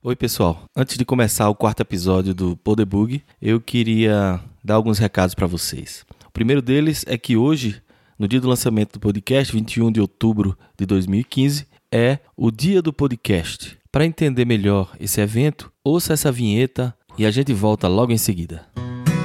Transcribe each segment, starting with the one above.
Oi, pessoal. Antes de começar o quarto episódio do Podebug, eu queria dar alguns recados para vocês. O primeiro deles é que hoje, no dia do lançamento do podcast, 21 de outubro de 2015, é o dia do podcast. Para entender melhor esse evento, ouça essa vinheta e a gente volta logo em seguida.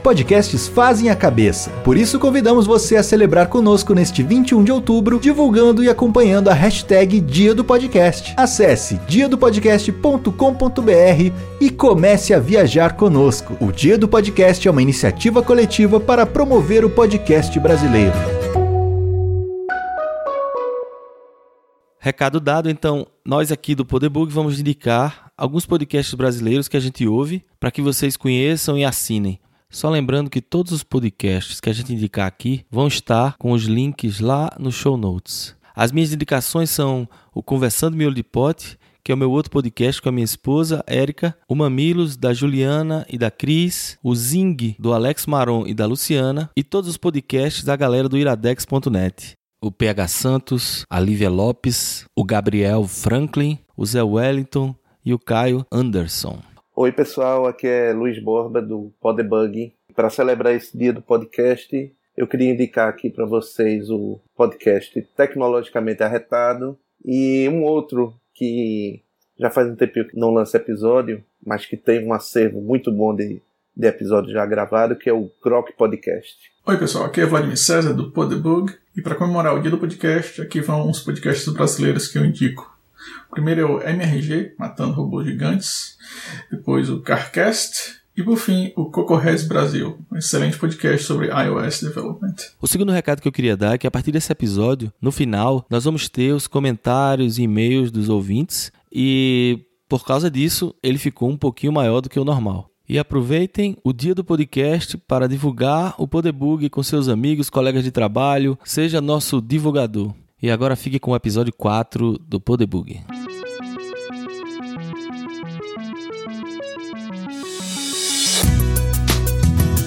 Podcasts fazem a cabeça. Por isso convidamos você a celebrar conosco neste 21 de outubro, divulgando e acompanhando a hashtag Dia do Podcast. Acesse diadopodcast.com.br e comece a viajar conosco. O Dia do Podcast é uma iniciativa coletiva para promover o podcast brasileiro. Recado dado, então, nós aqui do Poderbug vamos indicar alguns podcasts brasileiros que a gente ouve para que vocês conheçam e assinem. Só lembrando que todos os podcasts que a gente indicar aqui vão estar com os links lá no show notes. As minhas indicações são o Conversando Miolo de Pote, que é o meu outro podcast com a minha esposa, Érica, o Mamilos, da Juliana e da Cris, o Zing, do Alex Maron e da Luciana, e todos os podcasts da galera do iradex.net. O PH Santos, a Lívia Lopes, o Gabriel Franklin, o Zé Wellington e o Caio Anderson. Oi, pessoal, aqui é Luiz Borba do Podebug. Para celebrar esse dia do podcast, eu queria indicar aqui para vocês o podcast Tecnologicamente Arretado e um outro que já faz um tempo que não lança episódio, mas que tem um acervo muito bom de, de episódio já gravado, que é o Croc Podcast. Oi, pessoal, aqui é Vladimir César do Podebug e para comemorar o dia do podcast, aqui vão uns podcasts brasileiros que eu indico. O primeiro é o MRG, Matando Robôs Gigantes. Depois o CarCast. E por fim, o Cocorres Brasil, um excelente podcast sobre iOS Development. O segundo recado que eu queria dar é que a partir desse episódio, no final, nós vamos ter os comentários e e-mails dos ouvintes e por causa disso, ele ficou um pouquinho maior do que o normal. E aproveitem o dia do podcast para divulgar o Podebug com seus amigos, colegas de trabalho, seja nosso divulgador. E agora fique com o episódio 4 do Podebug.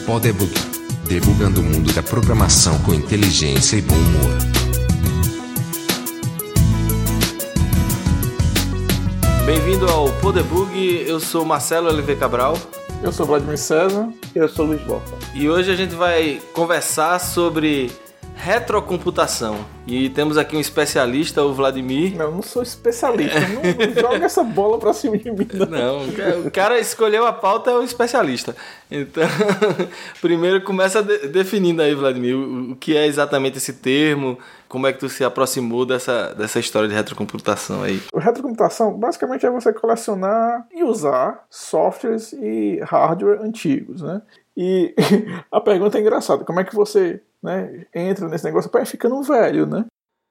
Podebug. Debugando o mundo da programação com inteligência e bom humor. Bem-vindo ao Podebug, eu sou Marcelo LV Cabral. Eu sou Vladimir César. Eu sou Luiz Borba. E hoje a gente vai conversar sobre retrocomputação. E temos aqui um especialista, o Vladimir. Não, eu não sou especialista. não, não joga essa bola pra cima de mim. Não. não, o cara escolheu a pauta, é o especialista. Então, primeiro começa de, definindo aí, Vladimir, o, o, que é exatamente esse termo, como é que tu se aproximou dessa, dessa história de retrocomputação aí? Retrocomputação basicamente é você colecionar e usar softwares e hardware antigos, né? E a pergunta é engraçada, como é que você né, entra nesse negócio para ficando velho, né?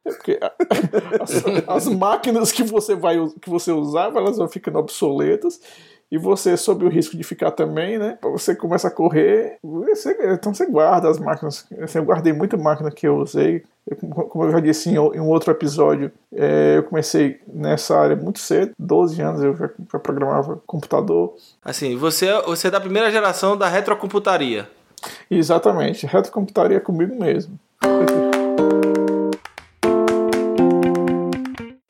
É porque as, as, máquinas que você vai que você usava, elas vão ficando obsoletas e você sob o risco de ficar também, né? Você começa a correr, você, então você guarda as máquinas. Assim, eu guardei muita máquina que eu usei. Eu, como eu já disse em, um outro episódio, é, eu comecei nessa área muito cedo, 12 anos eu já, já programava computador. Assim, você, você é da primeira geração da retrocomputaria. Exatamente, retrocomputaria comigo mesmo.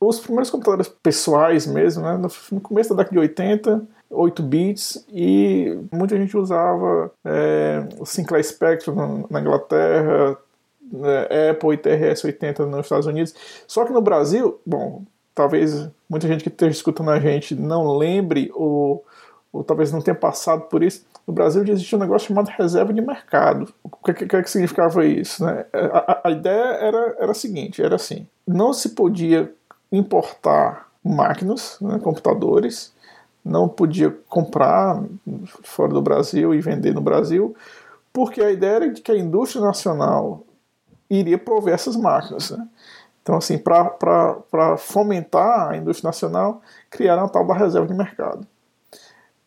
Os primeiros computadores pessoais mesmo, né, no começo da década de 80, 8 bits, e muita gente usava é, o Sinclair Spectrum na Inglaterra, né, Apple e TRS-80 nos Estados Unidos. Só que no Brasil, bom, talvez muita gente que esteja escutando a gente não lembre ou, ou talvez não tenha passado por isso no Brasil existia um negócio chamado reserva de mercado. O que, que, que significava isso? Né? A, a, a, ideia era, era a seguinte: era assim, não se podia importar máquinas, né, computadores, não podia comprar fora do Brasil e vender no Brasil, porque a ideia era de que a indústria nacional iria prover essas máquinas. Né? Então, assim, para fomentar a indústria nacional, criaram a tal da reserva de mercado.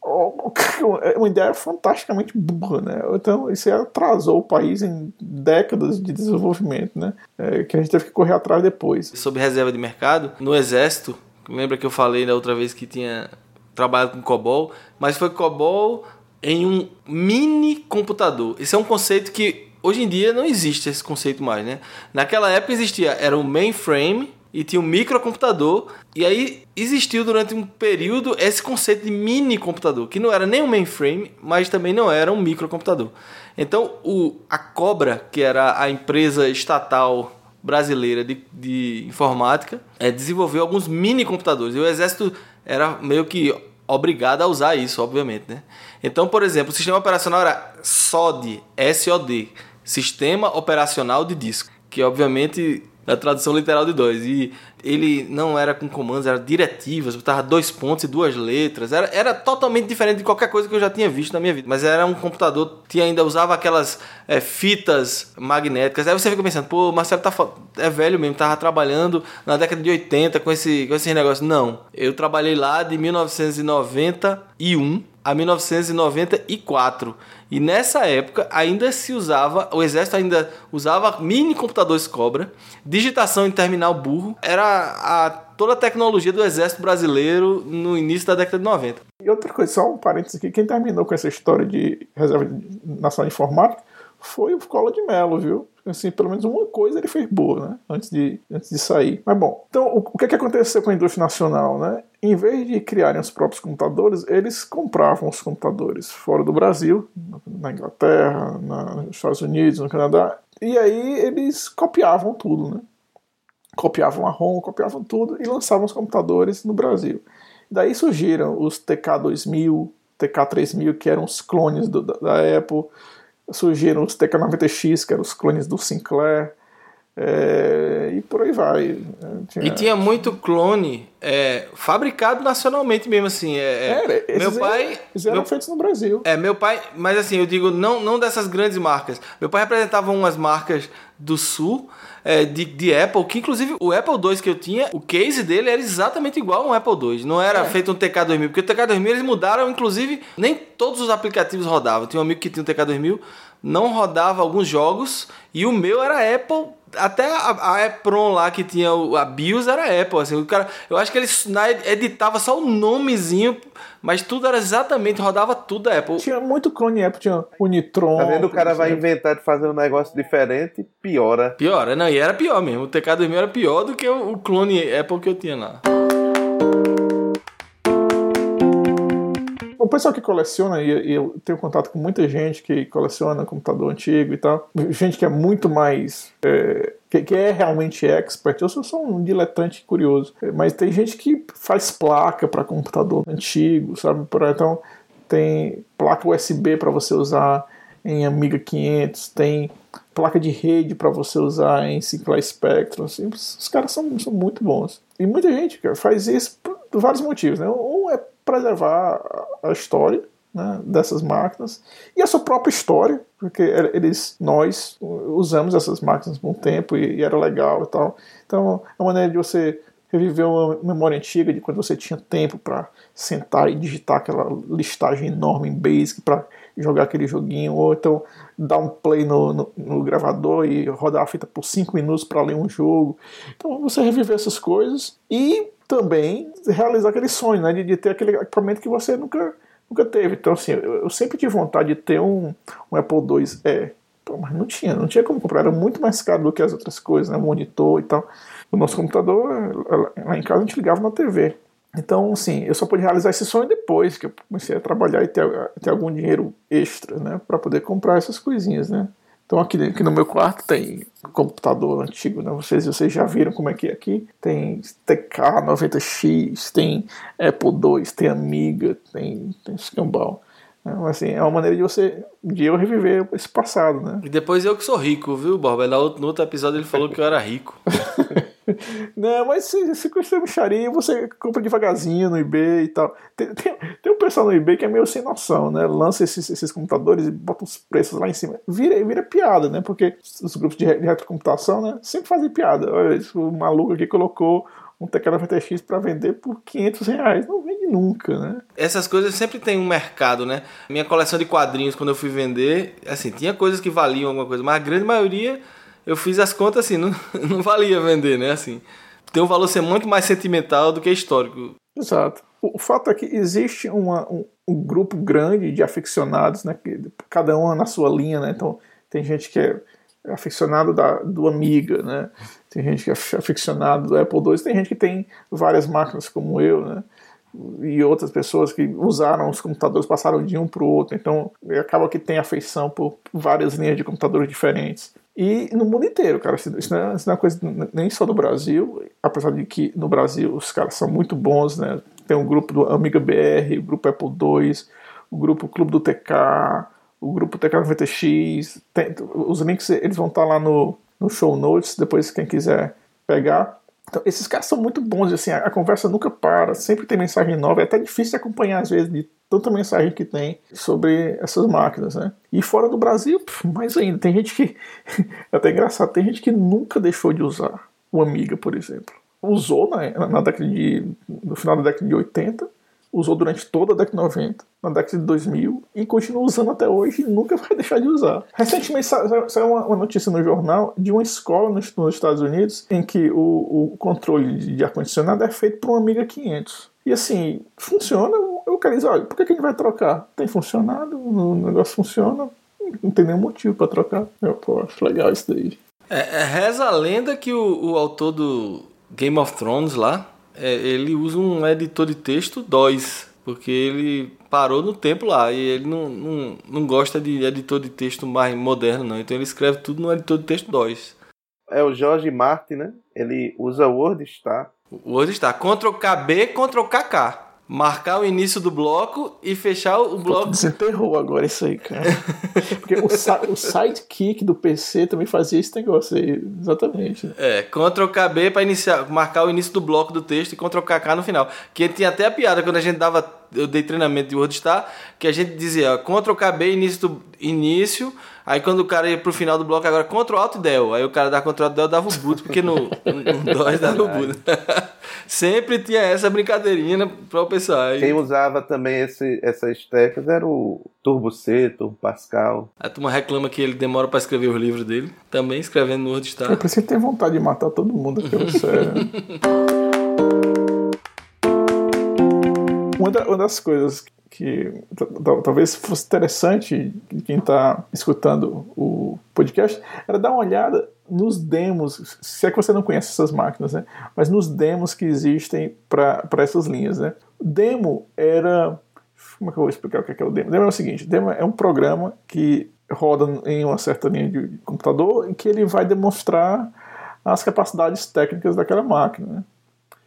Uma ideia fantasticamente burra, né? Então, isso atrasou o país em décadas de desenvolvimento, né? É, que a gente teve que correr atrás depois. Sobre reserva de mercado, no Exército, lembra que eu falei da outra vez que tinha trabalhado com COBOL, mas foi COBOL em um mini computador. Esse é um conceito que hoje em dia não existe esse conceito mais, né? Naquela época existia, era um mainframe e tinha um microcomputador. E aí existiu durante um período esse conceito de mini computador, que não era nem um mainframe, mas também não era um microcomputador. Então o, a Cobra, que era a empresa estatal brasileira de, de informática, é, desenvolveu alguns mini computadores. E o exército era meio que obrigado a usar isso, obviamente. Né? Então, por exemplo, o sistema operacional era SOD, SOD, Sistema Operacional de Disco, que obviamente da tradução literal de dois. E ele não era com comandos, era diretivas, botava dois pontos e duas letras. Era, era totalmente diferente de qualquer coisa que eu já tinha visto na minha vida. Mas era um computador que ainda usava aquelas é, fitas magnéticas. Aí você fica pensando, pô, Marcelo tá, é velho mesmo, tava trabalhando na década de 80 com esse, com esse negócio. Não, eu trabalhei lá de 1991 a 1994. E nessa época ainda se usava, o exército ainda usava mini computadores Cobra, digitação em terminal burro, era a, toda a tecnologia do exército brasileiro no início da década de 90. E outra coisa, só um parênteses aqui, quem terminou com essa história de reserva nacional de informática foi o Cola de Mello, viu? Assim, pelo menos uma coisa ele fez boa, né? Antes de, antes de sair. Mas bom, então o, o que, é que aconteceu com a indústria nacional, né? Em vez de criarem os próprios computadores, eles compravam os computadores fora do Brasil, na Inglaterra, na, nos Estados Unidos, no Canadá, e aí eles copiavam tudo, né? Copiavam a ROM, copiavam tudo e lançavam os computadores no Brasil. Daí surgiram os TK2000, TK3000, que eram os clones do, da, da Apple, surgiram os TK90X, que eram os clones do Sinclair, é, e por aí vai. Tinha... E tinha muito clone é, fabricado nacionalmente mesmo, assim. É, é meu pai. Eles eram meu, feitos no Brasil. É, meu pai. Mas assim, eu digo, não, não dessas grandes marcas. Meu pai representava umas marcas do sul. É, de, de, Apple, que inclusive o Apple II que eu tinha, o case dele era exatamente igual a um Apple II. Não era é. feito um TK2000, porque o TK2000 eles mudaram, inclusive, nem todos os aplicativos rodavam. Tinha um amigo que tinha um TK2000, não rodava alguns jogos, e o meu era Apple até a, a Epron lá que tinha o, a BIOS era Apple, assim, o cara, eu acho que ele editava só o nomezinho, mas tudo era exatamente, rodava tudo da Apple. Tinha muito clone Apple, tinha o Nitron. Tá vendo? O cara vai inventar de fazer um negócio diferente, piora. Piora, não, e era pior mesmo. O TK2000 era pior do que o, o clone Apple que eu tinha lá. O pessoal que coleciona, e, eu tenho contato com muita gente que coleciona computador antigo e tal, gente que é muito mais. É, que, que, é realmente expert. Eu sou só um diletante curioso. Mas tem gente que faz placa para computador antigo, sabe? Então, tem placa USB para você usar em Amiga 500, tem placa de rede para você usar em Sinclair Spectrum. Assim, os caras são, são muito bons. E muita gente cara, faz isso por vários motivos. Né? Um é preservar a história né, dessas máquinas e a sua própria história, porque eles, nós usamos essas máquinas por um tempo e, e era legal e tal. Então é uma maneira de você reviver uma memória antiga de quando você tinha tempo para sentar e digitar aquela listagem enorme em Basic para jogar aquele joguinho, ou então dar um play no, no, no gravador e rodar a fita por 5 minutos para ler um jogo. Então você reviver essas coisas e também realizar aquele sonho, né, de, de ter aquele equipamento que você nunca, nunca teve. Então, assim, eu, eu sempre tive vontade de ter um, um Apple II Pô, mas não tinha, não tinha como comprar, era muito mais caro do que as outras coisas, né, monitor e tal. O nosso computador, lá em casa, a gente ligava na TV. Então, assim, eu só pude realizar esse sonho depois que eu comecei a trabalhar e ter, ter algum dinheiro extra, né, para poder comprar essas coisinhas, né. Então aqui, aqui no meu quarto tem um computador antigo, né? Vocês, vocês já viram como é que é aqui. Tem TK90X, tem Apple II, tem Amiga, tem, tem escambau. Então, assim, é uma maneira de você de eu reviver esse passado, né? E depois eu que sou rico, viu, Borba? No outro episódio ele falou que eu era rico. Não, mas se, se custa micharia, você compra devagarzinho no eBay e tal. Tem, tem, tem, um pessoal no eBay que é meio sem noção, né? Lança esses, esses computadores e bota os preços lá em cima. Vira, vira piada, né? Porque os grupos de, de retrocomputação, né? Sempre fazem piada. Olha, o maluco aqui colocou um teclado VTX para vender por 500 reais. Não vende nunca, né? Essas coisas sempre tem um mercado, né? Minha coleção de quadrinhos, quando eu fui vender, assim, tinha coisas que valiam alguma coisa, mas a grande maioria eu fiz as contas assim, não, não valia vender, né? Assim, tem um valor ser muito mais sentimental do que histórico. Exato. O, fato é que existe uma, um, um, grupo grande de aficionados, né? Cada um na sua linha, né? Então, tem gente que é aficionado da, do Amiga, né? Tem gente que é aficionado do Apple II, tem gente que tem várias máquinas como eu, né? E outras pessoas que usaram os computadores, passaram de um para o outro, então acaba que tem afeição por várias linhas de computadores diferentes. E no mundo inteiro, cara, isso não, é, isso não é coisa nem só do Brasil, apesar de que no Brasil os caras são muito bons, né? Tem um grupo do Amiga BR, o grupo Apple II, o grupo Clube do TK, o grupo TK90X. Tem, os links eles vão estar lá no, no show notes, depois quem quiser pegar. Então, esses caras são muito bons, assim, a, a, conversa nunca para, sempre tem mensagem nova, é até difícil de acompanhar às vezes de tanta mensagem que tem sobre essas máquinas, né? E fora do Brasil, mais ainda, tem gente que, é até engraçado, tem gente que nunca deixou de usar o Amiga, por exemplo. Usou na, na década de, no final da década de 80, usou durante toda a década de 90, na década de 2000 e continua usando até hoje e nunca vai deixar de usar. Recentemente saiu uma, notícia no jornal de uma escola nos, Estados Unidos em que o, o controle de ar-condicionado é feito por um Amiga 500. E assim, funciona. Eu quero dizer, olha, por que, a gente vai trocar? Tem funcionado, o negócio funciona, não tem nenhum motivo para trocar. Eu pô, acho legal isso daí. É, é, reza a lenda que o, o autor do Game of Thrones lá, é, ele usa um editor de texto DOS, porque ele parou no tempo lá e ele não, não, não gosta de editor de texto mais moderno, não. Então ele escreve tudo no editor de texto DOS. É o Jorge Martin, né? Ele usa WordStar. WordStar. Ctrl KB, Ctrl KK marcar o início do bloco e fechar o bloco. Desenterrou agora isso aí, cara. Porque o, o sidekick do PC também fazia esse negócio aí, exatamente. É, Ctrl KB para iniciar, marcar o início do bloco do texto e Ctrl KK no final. Que tinha até a piada quando a gente dava, eu dei treinamento de WordStar, que a gente dizia, ó, Ctrl KB início do início Aí quando o cara ia pro final do bloco, agora Ctrl Alt Del. Aí o cara da Ctrl Alt Del dava o boot, porque no, no DOS dava o boot. Sempre tinha essa brincadeirinha né, para o pessoal. Aí... Quem usava também esse, essas teclas era o Turbo C, Turbo Pascal. A turma reclama que ele demora para escrever os livros dele, também escrevendo no WordStar. Eu preciso ter vontade de matar todo mundo aqui, sério. uma, da, uma das coisas que talvez fosse interessante quem está escutando o podcast era dar uma olhada nos demos, se é que você não conhece essas máquinas, né? Mas nos demos que existem para essas linhas, né? Demo era como é que eu vou explicar o que é o demo? O demo é o seguinte: demo é um programa que roda em uma certa linha de computador em que ele vai demonstrar as capacidades técnicas daquela máquina. Né?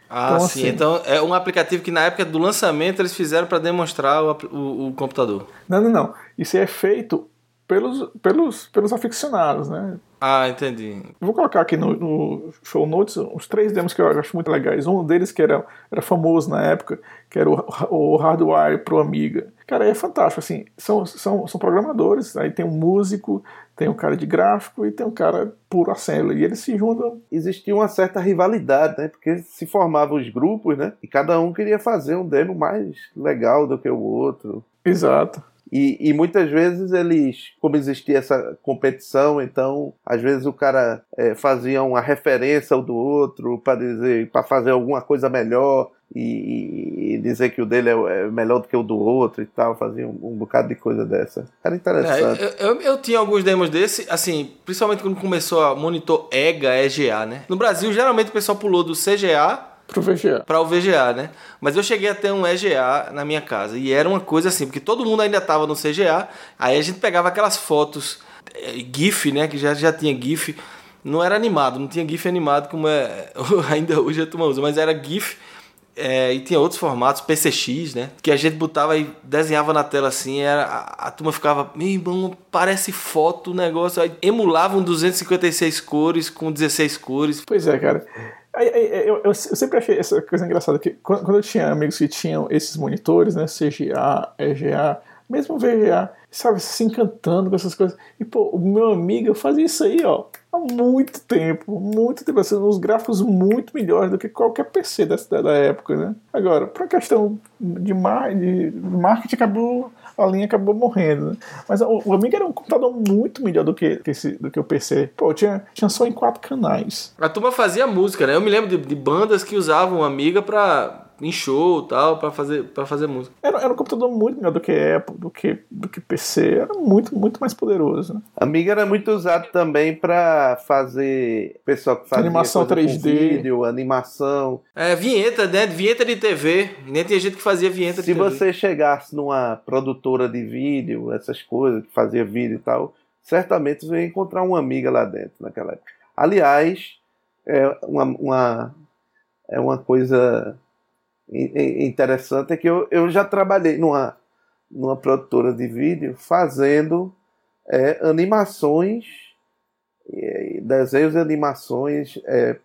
Ah, então, sim. Assim, então é um aplicativo que na época do lançamento eles fizeram para demonstrar o, o, o, computador. Não, não, não. Isso é feito pelos, pelos, pelos aficionados, né? Ah, entendi. Vou colocar aqui no, no, show notes os três demos que eu acho muito legais. Um deles que era, era famoso na época, que era o, o Hardwire pro Amiga. Cara, é fantástico, assim, são, são, são programadores, aí tem um músico, tem um cara de gráfico e tem um cara puro assembly, e eles se juntam. Existia uma certa rivalidade, né, porque se formavam os grupos, né, e cada um queria fazer um demo mais legal do que o outro. Exato. E, e, muitas vezes eles, como existia essa competição, então às vezes o cara é, fazia uma referência ao do outro para dizer, para fazer alguma coisa melhor e, e, dizer que o dele é, é, melhor do que o do outro e tal, fazia um, um bocado de coisa dessa. Era interessante. É, eu, eu, eu, tinha alguns demos desse, assim, principalmente quando começou a monitor EGA, EGA, né? No Brasil, geralmente o pessoal pulou do CGA Pro VGA. Para o VGA, né? Mas eu cheguei a ter um EGA na minha casa. E era uma coisa assim, porque todo mundo ainda tava no CGA. Aí a gente pegava aquelas fotos é, GIF, né? Que já, já tinha GIF. Não era animado, não tinha GIF animado como é ainda hoje a turma usa, mas era GIF. É, e tinha outros formatos, PCX, né? Que a gente botava e desenhava na tela assim, era, a, a turma ficava, meu irmão, parece foto o negócio. Aí emulavam 256 cores com 16 cores. Pois é, cara. Eu, eu, eu, sempre achei essa coisa engraçada, que quando eu tinha amigos que tinham esses monitores, né, CGA, EGA, mesmo VGA, sabe, se encantando com essas coisas. E, pô, o meu amigo, eu fazia isso aí, ó, há muito tempo, muito tempo, assim, uns gráficos muito melhores do que qualquer PC dessa, da época, né? Agora, pra questão de, mar, de marketing, acabou a linha acabou morrendo. Né? Mas o, o Amiga era um computador muito melhor do que, que esse, do que o PC. Pô, tinha, tinha só em quatro canais. A turma fazia música, né? Eu me lembro de, de bandas que usavam Amiga pra em show tal, para fazer, pra fazer música. Era, era um computador muito melhor do que Apple, do que, do que PC. Era muito, muito mais poderoso. Né? Amiga era muito usado também para fazer. Pessoal que fazia animação 3D. vídeo, animação. É, vinheta, né? Vinheta de TV. Nem tinha gente que fazia vinheta Se de TV. Se você chegasse numa produtora de vídeo, essas coisas, que fazia vídeo e tal, certamente você ia encontrar uma amiga lá dentro naquela época. Aliás, é uma, uma, é uma coisa interessante é que eu, eu já trabalhei numa, numa produtora de vídeo fazendo é, animações, desenhos e animações, é,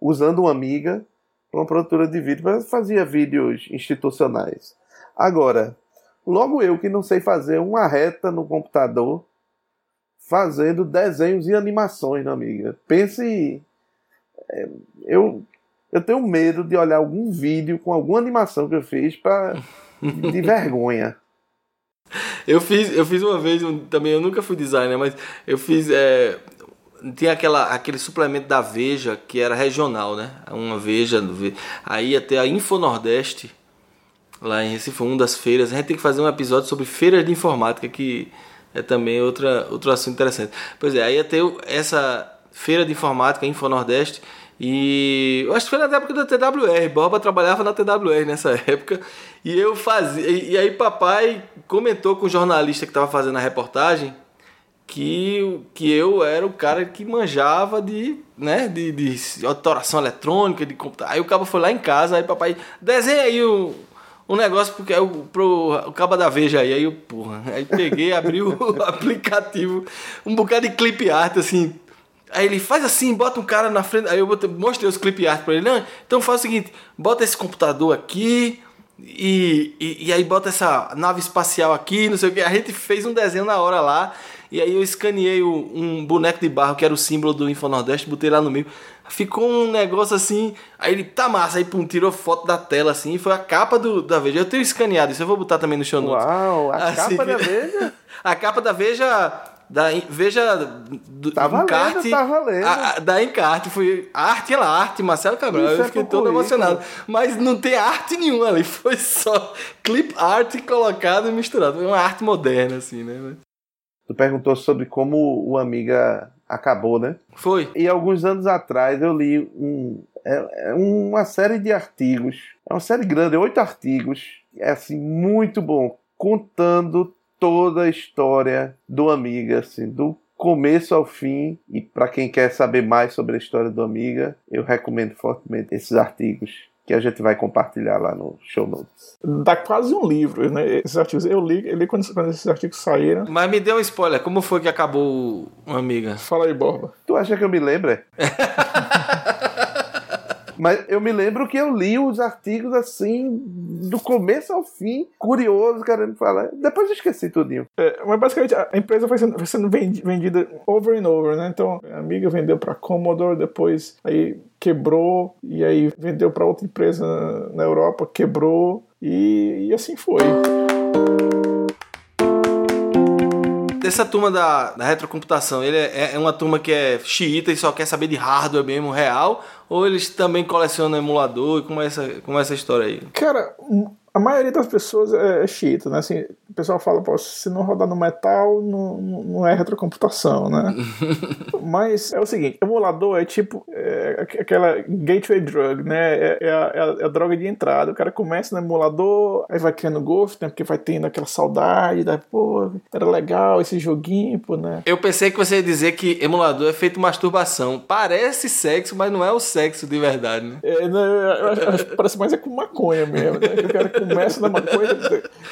usando uma amiga para uma produtora de vídeo, mas fazia vídeos institucionais. Agora, logo eu que não sei fazer uma reta no computador, fazendo desenhos e animações, amiga. Pense. É, eu eu tenho medo de olhar algum vídeo com alguma animação que eu fiz para de vergonha. Eu fiz, eu fiz uma vez um, também, eu nunca fui designer, mas eu fiz. É, tinha aquela, aquele suplemento da Veja que era regional, né? Uma Veja. Aí até a Info Nordeste, lá em Recife, uma das feiras. A gente tem que fazer um episódio sobre feiras de informática, que é também outra, outro assunto interessante. Pois é, aí até essa feira de informática, Info Nordeste e eu acho que foi na época da TWR. Borba trabalhava na TWR nessa época. E eu fazia. E aí papai comentou com o jornalista que estava fazendo a reportagem que, que eu era o cara que manjava de, né, de, de autoração eletrônica, de computador. Aí o cabo foi lá em casa, aí papai, desenha aí o, um negócio porque o, pro, o cabo da Veja aí. Aí eu, porra, aí peguei, abri o aplicativo, um bocado de clip art, assim, Aí ele faz assim, bota um cara na frente. Aí eu mostrei os clip art pra ele. Não, então faz o seguinte: bota esse computador aqui. E, e, e, aí bota essa nave espacial aqui, não sei o que. A gente fez um desenho na hora lá. E aí eu escaneei o, um boneco de barro que era o símbolo do Info Nordeste, botei lá no meio. Ficou um negócio assim. Aí ele tá massa, aí pum, tirou foto da tela assim. Foi a capa do, da Veja. Eu tenho escaneado isso, eu vou botar também no show notes. Uau, a assim, capa da Veja? a capa da Veja da, veja do, tá valendo, encarte, tá valendo. A, a, da encarte foi arte lá, arte Marcelo Cabral. Isso eu é fiquei todo emocionado. Mas não tem arte nenhuma ali, foi só clip art colocado e misturado. Foi uma arte moderna, assim, né? Tu perguntou sobre como o Amiga acabou, né? Foi. E alguns anos atrás eu li um, é, é uma série de artigos. É uma série grande, oito artigos. É assim, muito bom. Contando toda a história do Amiga, assim, do começo ao fim. E para quem quer saber mais sobre a história do Amiga, eu recomendo fortemente esses artigos que a gente vai compartilhar lá no show notes. Dá quase um livro, né? Esses artigos. Eu li, eu li quando, quando esses artigos saíram. Mas me dê um spoiler, como foi que acabou o Amiga? Fala aí, Borba. Tu acha que eu me lembro? Mas eu me lembro que eu li os artigos assim, do começo ao fim, curioso, querendo falar. Depois eu esqueci tudinho. É, mas basicamente a empresa foi sendo, foi sendo vendida over and over, né? Então a amiga vendeu para Commodore, depois aí quebrou, e aí vendeu para outra empresa na Europa, quebrou, e, e assim foi dessa turma da, da retrocomputação, ele é, é, uma turma que é xiita e só quer saber de hardware mesmo real? Ou eles também colecionam emulador? E como é essa, como é essa história aí? Cara, a maioria das pessoas é, é xiita, né? Assim, o pessoal fala, pô, se não rodar no metal, não, não é retrocomputação, né? Mas é o seguinte, emulador é tipo é, aquela gateway drug, né? É, é, a, é, a, droga de entrada. O cara começa no emulador, aí vai criando gosto, né? Porque vai tendo aquela saudade, da, pô, era legal esse joguinho, pô, né? Eu pensei que você ia dizer que emulador é feito masturbação. Parece sexo, mas não é o sexo de verdade, né? É, não, eu acho que parece mais é com maconha mesmo, né? O cara começa na maconha,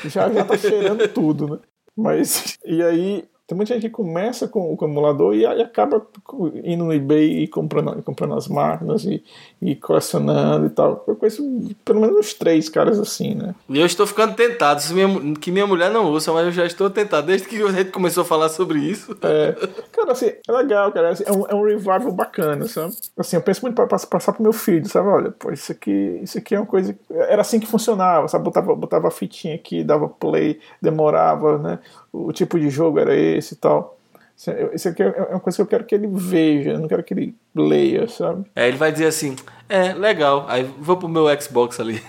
já, já tá cheirando tudo, né? Mas, e aí, Tem muita gente que começa com, o emulador e acaba indo no eBay e comprando, comprando as máquinas e, e colecionando e tal. Eu conheço pelo menos uns três caras assim, né? E eu estou ficando tentado, minha, que minha mulher não usa, mas eu já estou tentado, desde que a gente começou a falar sobre isso. É, cara, assim, é legal, cara. Assim, é, um, é um revival bacana, sabe? Assim, eu penso muito para passar pro meu filho, sabe? Olha, pô, isso aqui, isso aqui é uma coisa. Era assim que funcionava, sabe? Botava, botava a fitinha aqui, dava play, demorava, né? O tipo de jogo era esse e tal. Isso aqui é uma coisa que eu quero que ele veja, eu não quero que ele leia, sabe? É, ele vai dizer assim, é, legal, aí vou pro meu Xbox ali.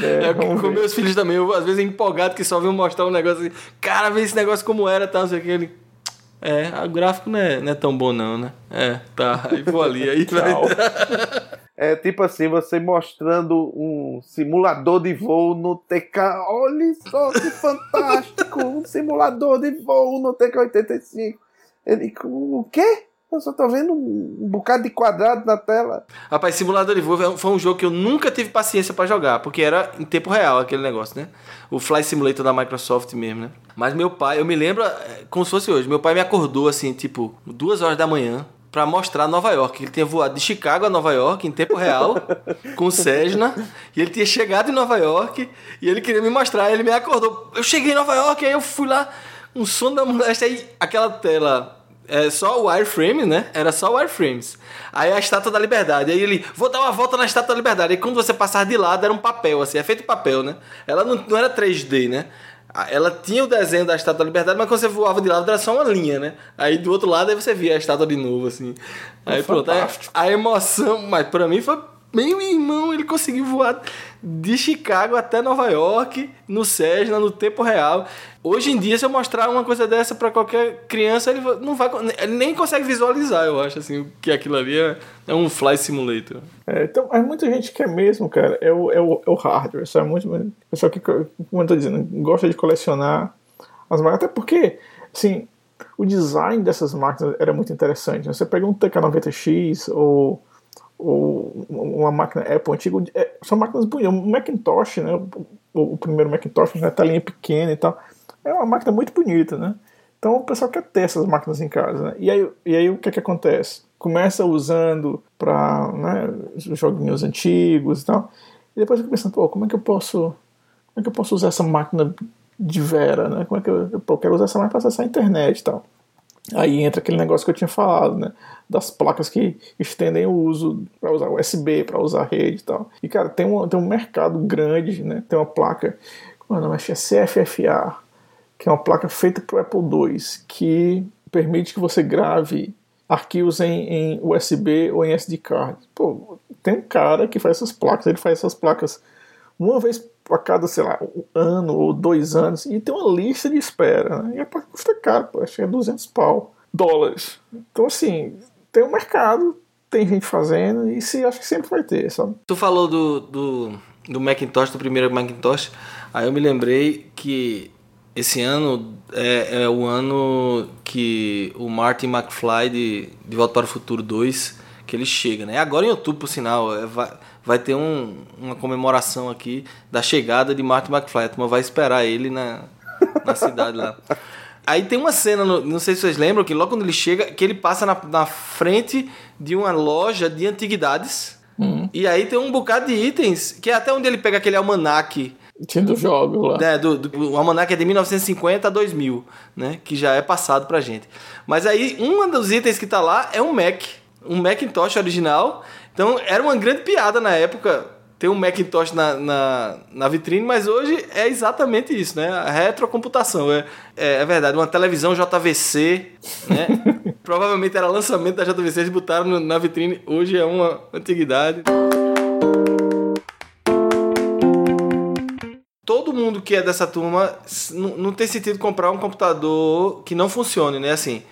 É, é, é com ver. meus filhos também, eu às vezes é empolgado que só viu mostrar um negócio assim, cara, vê esse negócio como era, tal, não sei o que, ele... É, o gráfico não é, não é tão bom não, né? É, tá, aí vou ali, aí vai... É tipo assim, você mostrando um simulador de voo no TK. Olha só que fantástico! um simulador de voo no TK-85. Ele, o quê? Eu só tô vendo um bocado de quadrado na tela. Rapaz, simulador de voo foi um jogo que eu nunca tive paciência para jogar, porque era em tempo real aquele negócio, né? O Fly Simulator da Microsoft mesmo, né? Mas meu pai, eu me lembro é, como se fosse hoje. Meu pai me acordou assim, tipo, duas horas da manhã, para mostrar Nova York. Ele tinha voado de Chicago a Nova York em tempo real, com o Cessna, e ele tinha chegado em Nova York e ele queria me mostrar. Ele me acordou. Eu cheguei em Nova York, aí eu fui lá, um som da moléstia, aí aquela tela. É só o wireframe, né? Era só o wireframes. Aí a Estátua da Liberdade. Aí ele, vou dar uma volta na Estátua da Liberdade. Aí quando você passar de lado, era um papel, assim, é feito papel, né? Ela não, não era 3D, né? Ela tinha o desenho da Estátua da Liberdade, mas quando você voava de lado era só uma linha, né? Aí do outro lado aí você via a estátua de novo, assim. Aí pronto, aí, a emoção, mas para mim foi meu irmão, ele conseguiu voar de Chicago até Nova York, no Cessna, no tempo real. Hoje em dia, se eu mostrar uma coisa dessa para qualquer criança, ele não vai, ele nem consegue visualizar, eu acho, assim, que aquilo ali é, é um fly simulator. É, então, mas muita gente quer mesmo, cara, é o, é o, é o hardware, sabe? Muito, pessoal que, como eu tô dizendo, gosta de colecionar as máquinas, até porque, assim, o design dessas máquinas era muito interessante. Né? Você pega um TK90X ou ou uma máquina Apple antiga, é, são máquinas bonitas. O Macintosh, né, o, o, primeiro Macintosh, né, telinha pequena e tal, é uma máquina muito bonita, né? Então o pessoal quer ter essas máquinas em casa, né? E aí, e aí o que é que acontece? Começa usando para né, joguinhos antigos e tal, e depois fica pensando, pô, como é que eu posso, como é que eu posso usar essa máquina de vera, né? Como é que eu, eu quero usar essa máquina para acessar a internet e tal. Aí entra aquele negócio que eu tinha falado, né? Das placas que estendem o uso para usar USB, para usar rede e tal. E, cara, tem um, tem um mercado grande, né? Tem uma placa, como é o nome? É CFFA, que é uma placa feita para o Apple II, que permite que você grave arquivos em, em USB ou em SD card. Pô, tem um cara que faz essas placas, ele faz essas placas uma vez a cada, sei lá, um ano ou dois anos, e tem uma lista de espera. Né? E a placa custa caro, pô, acho que é 200 pau, dólares. Então, assim, tem um mercado, tem gente fazendo, e se, acho que sempre vai ter, sabe? Tu falou do, do, do Macintosh, do primeiro Macintosh, aí eu me lembrei que esse ano é, é o ano que o Martin McFly de, de Volta para o Futuro 2, que ele chega, né? Agora em outubro, por sinal, é, vai, vai ter um, uma comemoração aqui da chegada de Martin McFly. A turma vai esperar ele na, na cidade lá. Aí tem uma cena, não sei se vocês lembram, que logo quando ele chega, que ele passa na, na frente de uma loja de antiguidades. Uhum. E aí tem um bocado de itens, que é até onde ele pega aquele almanaque. Tinha do jogo lá. É, do, do, o almanaque é de 1950 a 2000, né? Que já é passado pra gente. Mas aí, um dos itens que tá lá é um Mac. Um Macintosh original então era uma grande piada na época ter um Macintosh na, na, na, vitrine, mas hoje é exatamente isso, né? A retrocomputação. É, é, é verdade, uma televisão JVC, né? Provavelmente era lançamento da JVC, eles botaram no, na vitrine, hoje é uma antiguidade. Todo mundo que é dessa turma não tem sentido comprar um computador que não funcione, né? Assim,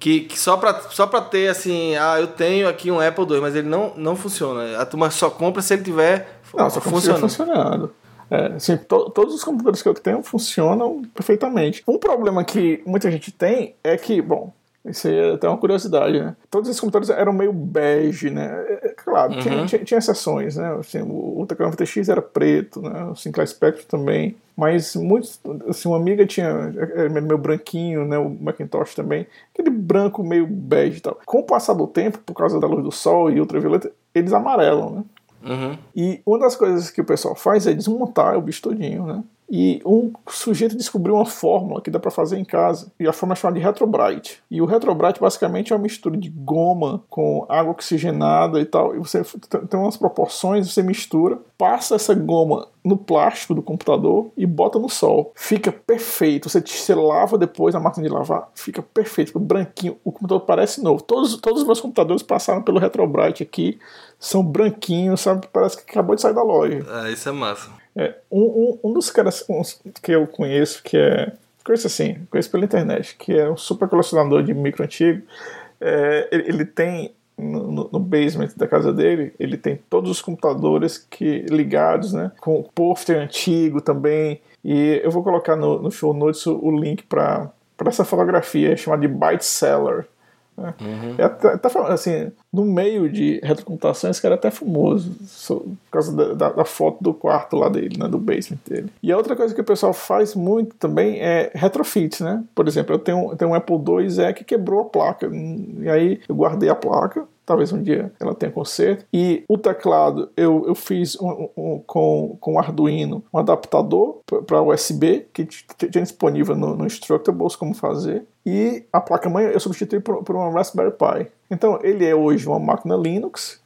que, que só para só pra ter assim, ah, eu tenho aqui um Apple II, mas ele não, não funciona. A turma só compra se ele tiver não, só funcionando. funcionando. É, assim, to, todos os computadores que eu tenho funcionam perfeitamente. Um problema que muita gente tem é que, bom, Isso aí é até uma curiosidade, né? Todos esses computadores eram meio bege, né? É, é claro, uhum. tinha, tinha, tinha, exceções, né? Assim, o, o Teclano VTX era preto, né? O Sinclair Spectrum também. Mas muitos, assim, uma amiga tinha era meio branquinho, né? O Macintosh também. Aquele branco meio bege e tal. Com o passar do tempo, por causa da luz do sol e ultravioleta, eles amarelam, né? Uhum. E uma das coisas que o pessoal faz é desmontar o bicho todinho, né? E um sujeito descobriu uma fórmula que dá para fazer em casa. E a fórmula é chamada de Retrobrite. E o Retrobrite basicamente é uma mistura de goma com água oxigenada e tal. E você tem umas proporções, você mistura, passa essa goma no plástico do computador e bota no sol. Fica perfeito. Você, você lava depois na máquina de lavar, fica perfeito, fica branquinho. O computador parece novo. Todos, todos os meus computadores passaram pelo Retrobrite aqui, são branquinhos, sabe? Parece que acabou de sair da loja. Ah, isso é massa. É, um, um, um, dos caras que eu conheço, que é. Conheço assim, conheço pela internet, que é um super colecionador de micro antigo. É, ele, ele, tem no, no, basement da casa dele, ele tem todos os computadores que ligados, né? Com pôster antigo também. E eu vou colocar no, no show notes o, link para essa fotografia chamada de Byte Seller. Uhum. É até, até, assim, no meio de retrocomputação, esse cara é até famoso por causa da, da, da, foto do quarto lá dele, né, do basement dele. E a outra coisa que o pessoal faz muito também é retrofit, né? Por exemplo, eu tenho, tenho um Apple II que quebrou a placa, e aí eu guardei a placa, talvez um dia ela tenha conserto. E o teclado eu, eu fiz um, um, com, com Arduino um adaptador para USB que tinha disponível no, no Instructables como fazer. E a placa-mãe eu substituí por, por uma Raspberry Pi. Então ele é hoje uma máquina Linux,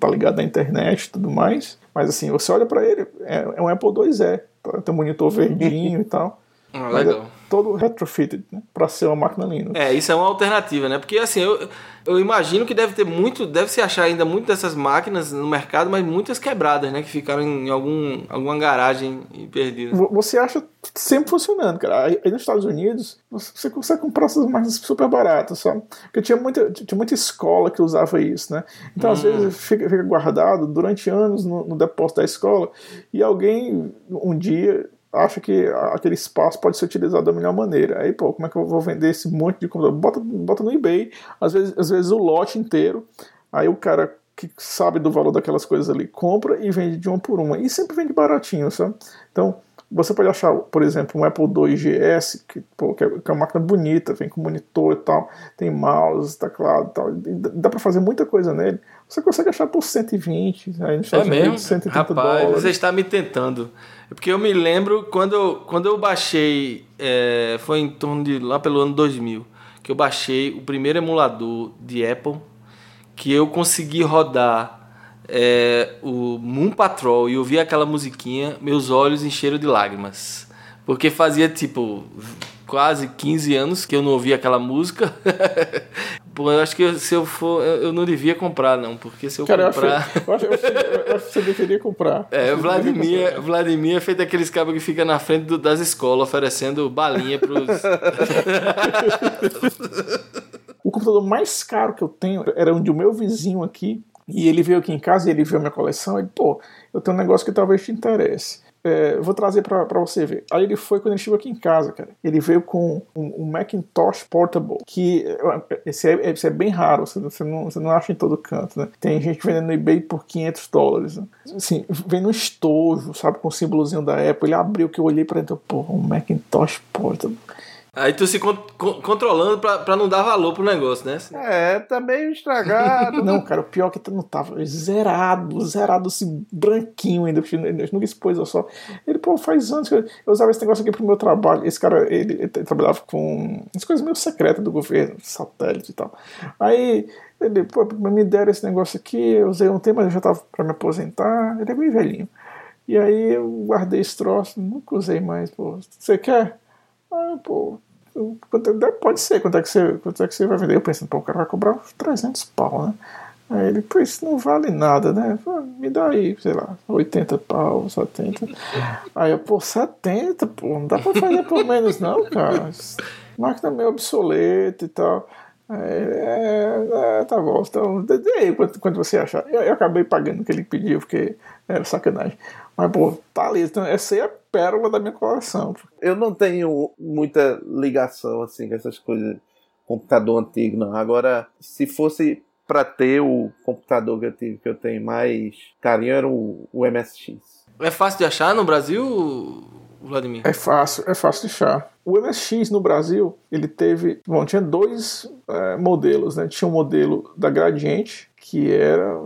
tá ligado à internet e tudo mais. Mas assim, você olha para ele, é, é, um Apple IIe, tá, tem um monitor verdinho e tal. Ah, legal. É todo retrofitted, né? Pra ser uma máquina Linux. É, isso é uma alternativa, né? Porque assim, eu, eu imagino que deve ter muito, deve se achar ainda muito dessas máquinas no mercado, mas muitas quebradas, né? Que ficaram em algum, alguma garagem e perdidas. Você acha sempre funcionando, cara. Aí, nos Estados Unidos, você consegue comprar essas máquinas super baratas, sabe? Porque tinha muita, tinha muita escola que usava isso, né? Então, hum. às vezes, fica, fica guardado durante anos no, no depósito da escola e alguém, um dia acha que aquele espaço pode ser utilizado da melhor maneira. Aí, pô, como é que eu vou vender esse monte de computador? Bota, bota no eBay, às vezes, às vezes o lote inteiro. Aí o cara que sabe do valor daquelas coisas ali compra e vende de uma por uma. E sempre vende baratinho, sabe? Então, você pode achar, por exemplo, um Apple II GS, que, pô, que, é, que é uma máquina bonita, vem com monitor e tal, tem mouse, teclado e tal. E dá para fazer muita coisa nele. Você consegue achar por 120, aí nos Estados é mesmo? 130 Rapaz, dólares. você está me tentando. É porque eu me lembro quando eu, quando eu baixei, é, foi em torno de lá pelo ano 2000, que eu baixei o primeiro emulador de Apple, que eu consegui rodar é, o Moon Patrol e ouvir aquela musiquinha, meus olhos encheram de lágrimas. Porque fazia tipo quase 15 anos que eu não ouvia aquela música. Pô, eu acho que se eu for, eu não devia comprar, não, porque se eu Cara, comprar. Eu acho, eu, acho, eu acho, que você deveria comprar. É, Vladimir, comprar. Vladimir é feito aqueles cabos que fica na frente do, das escolas oferecendo balinha pros. o computador mais caro que eu tenho era um de um meu vizinho aqui. E ele veio aqui em casa e ele viu a minha coleção. E, pô, eu tenho um negócio que talvez te interesse. É, vou trazer para você ver. Aí ele foi quando ele chegou aqui em casa, cara. Ele veio com um, um Macintosh Portable, que esse é, esse é bem raro, você, você, não, você não acha em todo canto, né? Tem gente vendendo no eBay por 500 dólares. Né? Assim, vem no estojo, sabe, com o símbolozinho da Apple. Ele abriu que eu olhei para dentro, porra, um Macintosh Portable. Aí tu se con controlando pra, pra não dar valor pro negócio, né? É, tá meio estragado. não, cara, o pior é que não tava zerado, zerado, assim, branquinho ainda. Ele nunca expôs eu só. Ele, pô, faz anos que eu, eu, usava esse negócio aqui pro meu trabalho. Esse cara, ele, ele trabalhava com as coisas meio secretas do governo, satélite e tal. Aí, ele, pô, me deram esse negócio aqui, eu usei um tempo, mas eu já tava pra me aposentar. Ele é bem velhinho. E aí eu guardei esse troço, nunca usei mais, pô. Você quer? Ah, pô, pode ser, quanto é, que você, quanto é que você vai vender? Eu pensando, pô, o cara vai cobrar uns 300 pau, né? Aí ele, pô, isso não vale nada, né? Me dá aí, sei lá, 80 pau, 70. Aí eu, pô, 70, pô, não dá pra fazer por menos não, cara. Máquina meio obsoleta e tal. É, é, tá bom, então, dê aí quanto, quanto você achar. Eu, eu, acabei pagando o que ele pediu, porque era sacanagem. Mas, pô, tá ali. Então, essa aí é a pérola da minha coleção. Eu não tenho muita ligação, assim, com essas coisas computador antigo, não. Agora, se fosse para ter o computador que eu, tive, que eu tenho mais carinho, era o, o MSX. É fácil de achar no Brasil, Vladimir? É fácil, é fácil de achar. O MSX no Brasil, ele teve. Bom, tinha dois é, modelos, né? Tinha o um modelo da Gradiente, que era.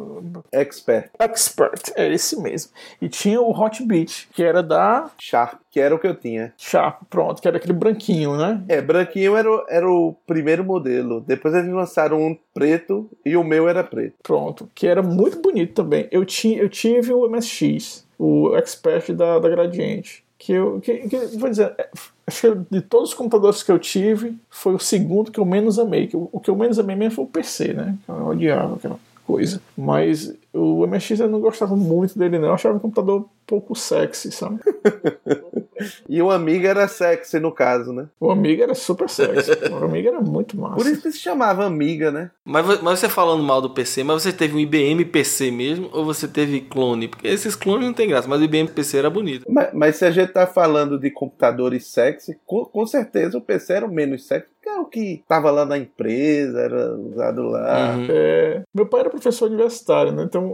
Expert. Expert, é esse mesmo. E tinha o Hot Beat, que era da. Sharp, que era o que eu tinha. Sharp, pronto, que era aquele branquinho, né? É, branquinho era, o, era o primeiro modelo. Depois eles lançaram um preto e o meu era preto. Pronto, que era muito bonito também. Eu, tinha, eu tive o MSX, o Expert da, da Gradiente que eu que, que, vou dizer, é, acho que de todos os computadores que eu tive, foi o segundo que eu menos amei. Que o que eu menos amei mesmo foi o PC, né? Eu odiava aquela coisa. Mas o MSX eu não gostava muito dele, não. Eu achava um computador pouco sexy, sabe? e o Amiga era sexy no caso, né? O Amiga era super sexy. o Amiga era muito massa. Por isso que se chamava Amiga, né? Mas, mas você falando mal do PC, mas você teve um IBM PC mesmo ou você teve clone? Porque esses clones não tem graça, mas o IBM PC era bonito. Mas, mas se a gente tá falando de computadores sexy, com, com certeza o PC era o menos sexy que é o que tava lá na empresa, era usado lá. Uhum. É, meu pai era professor universitário, né? Então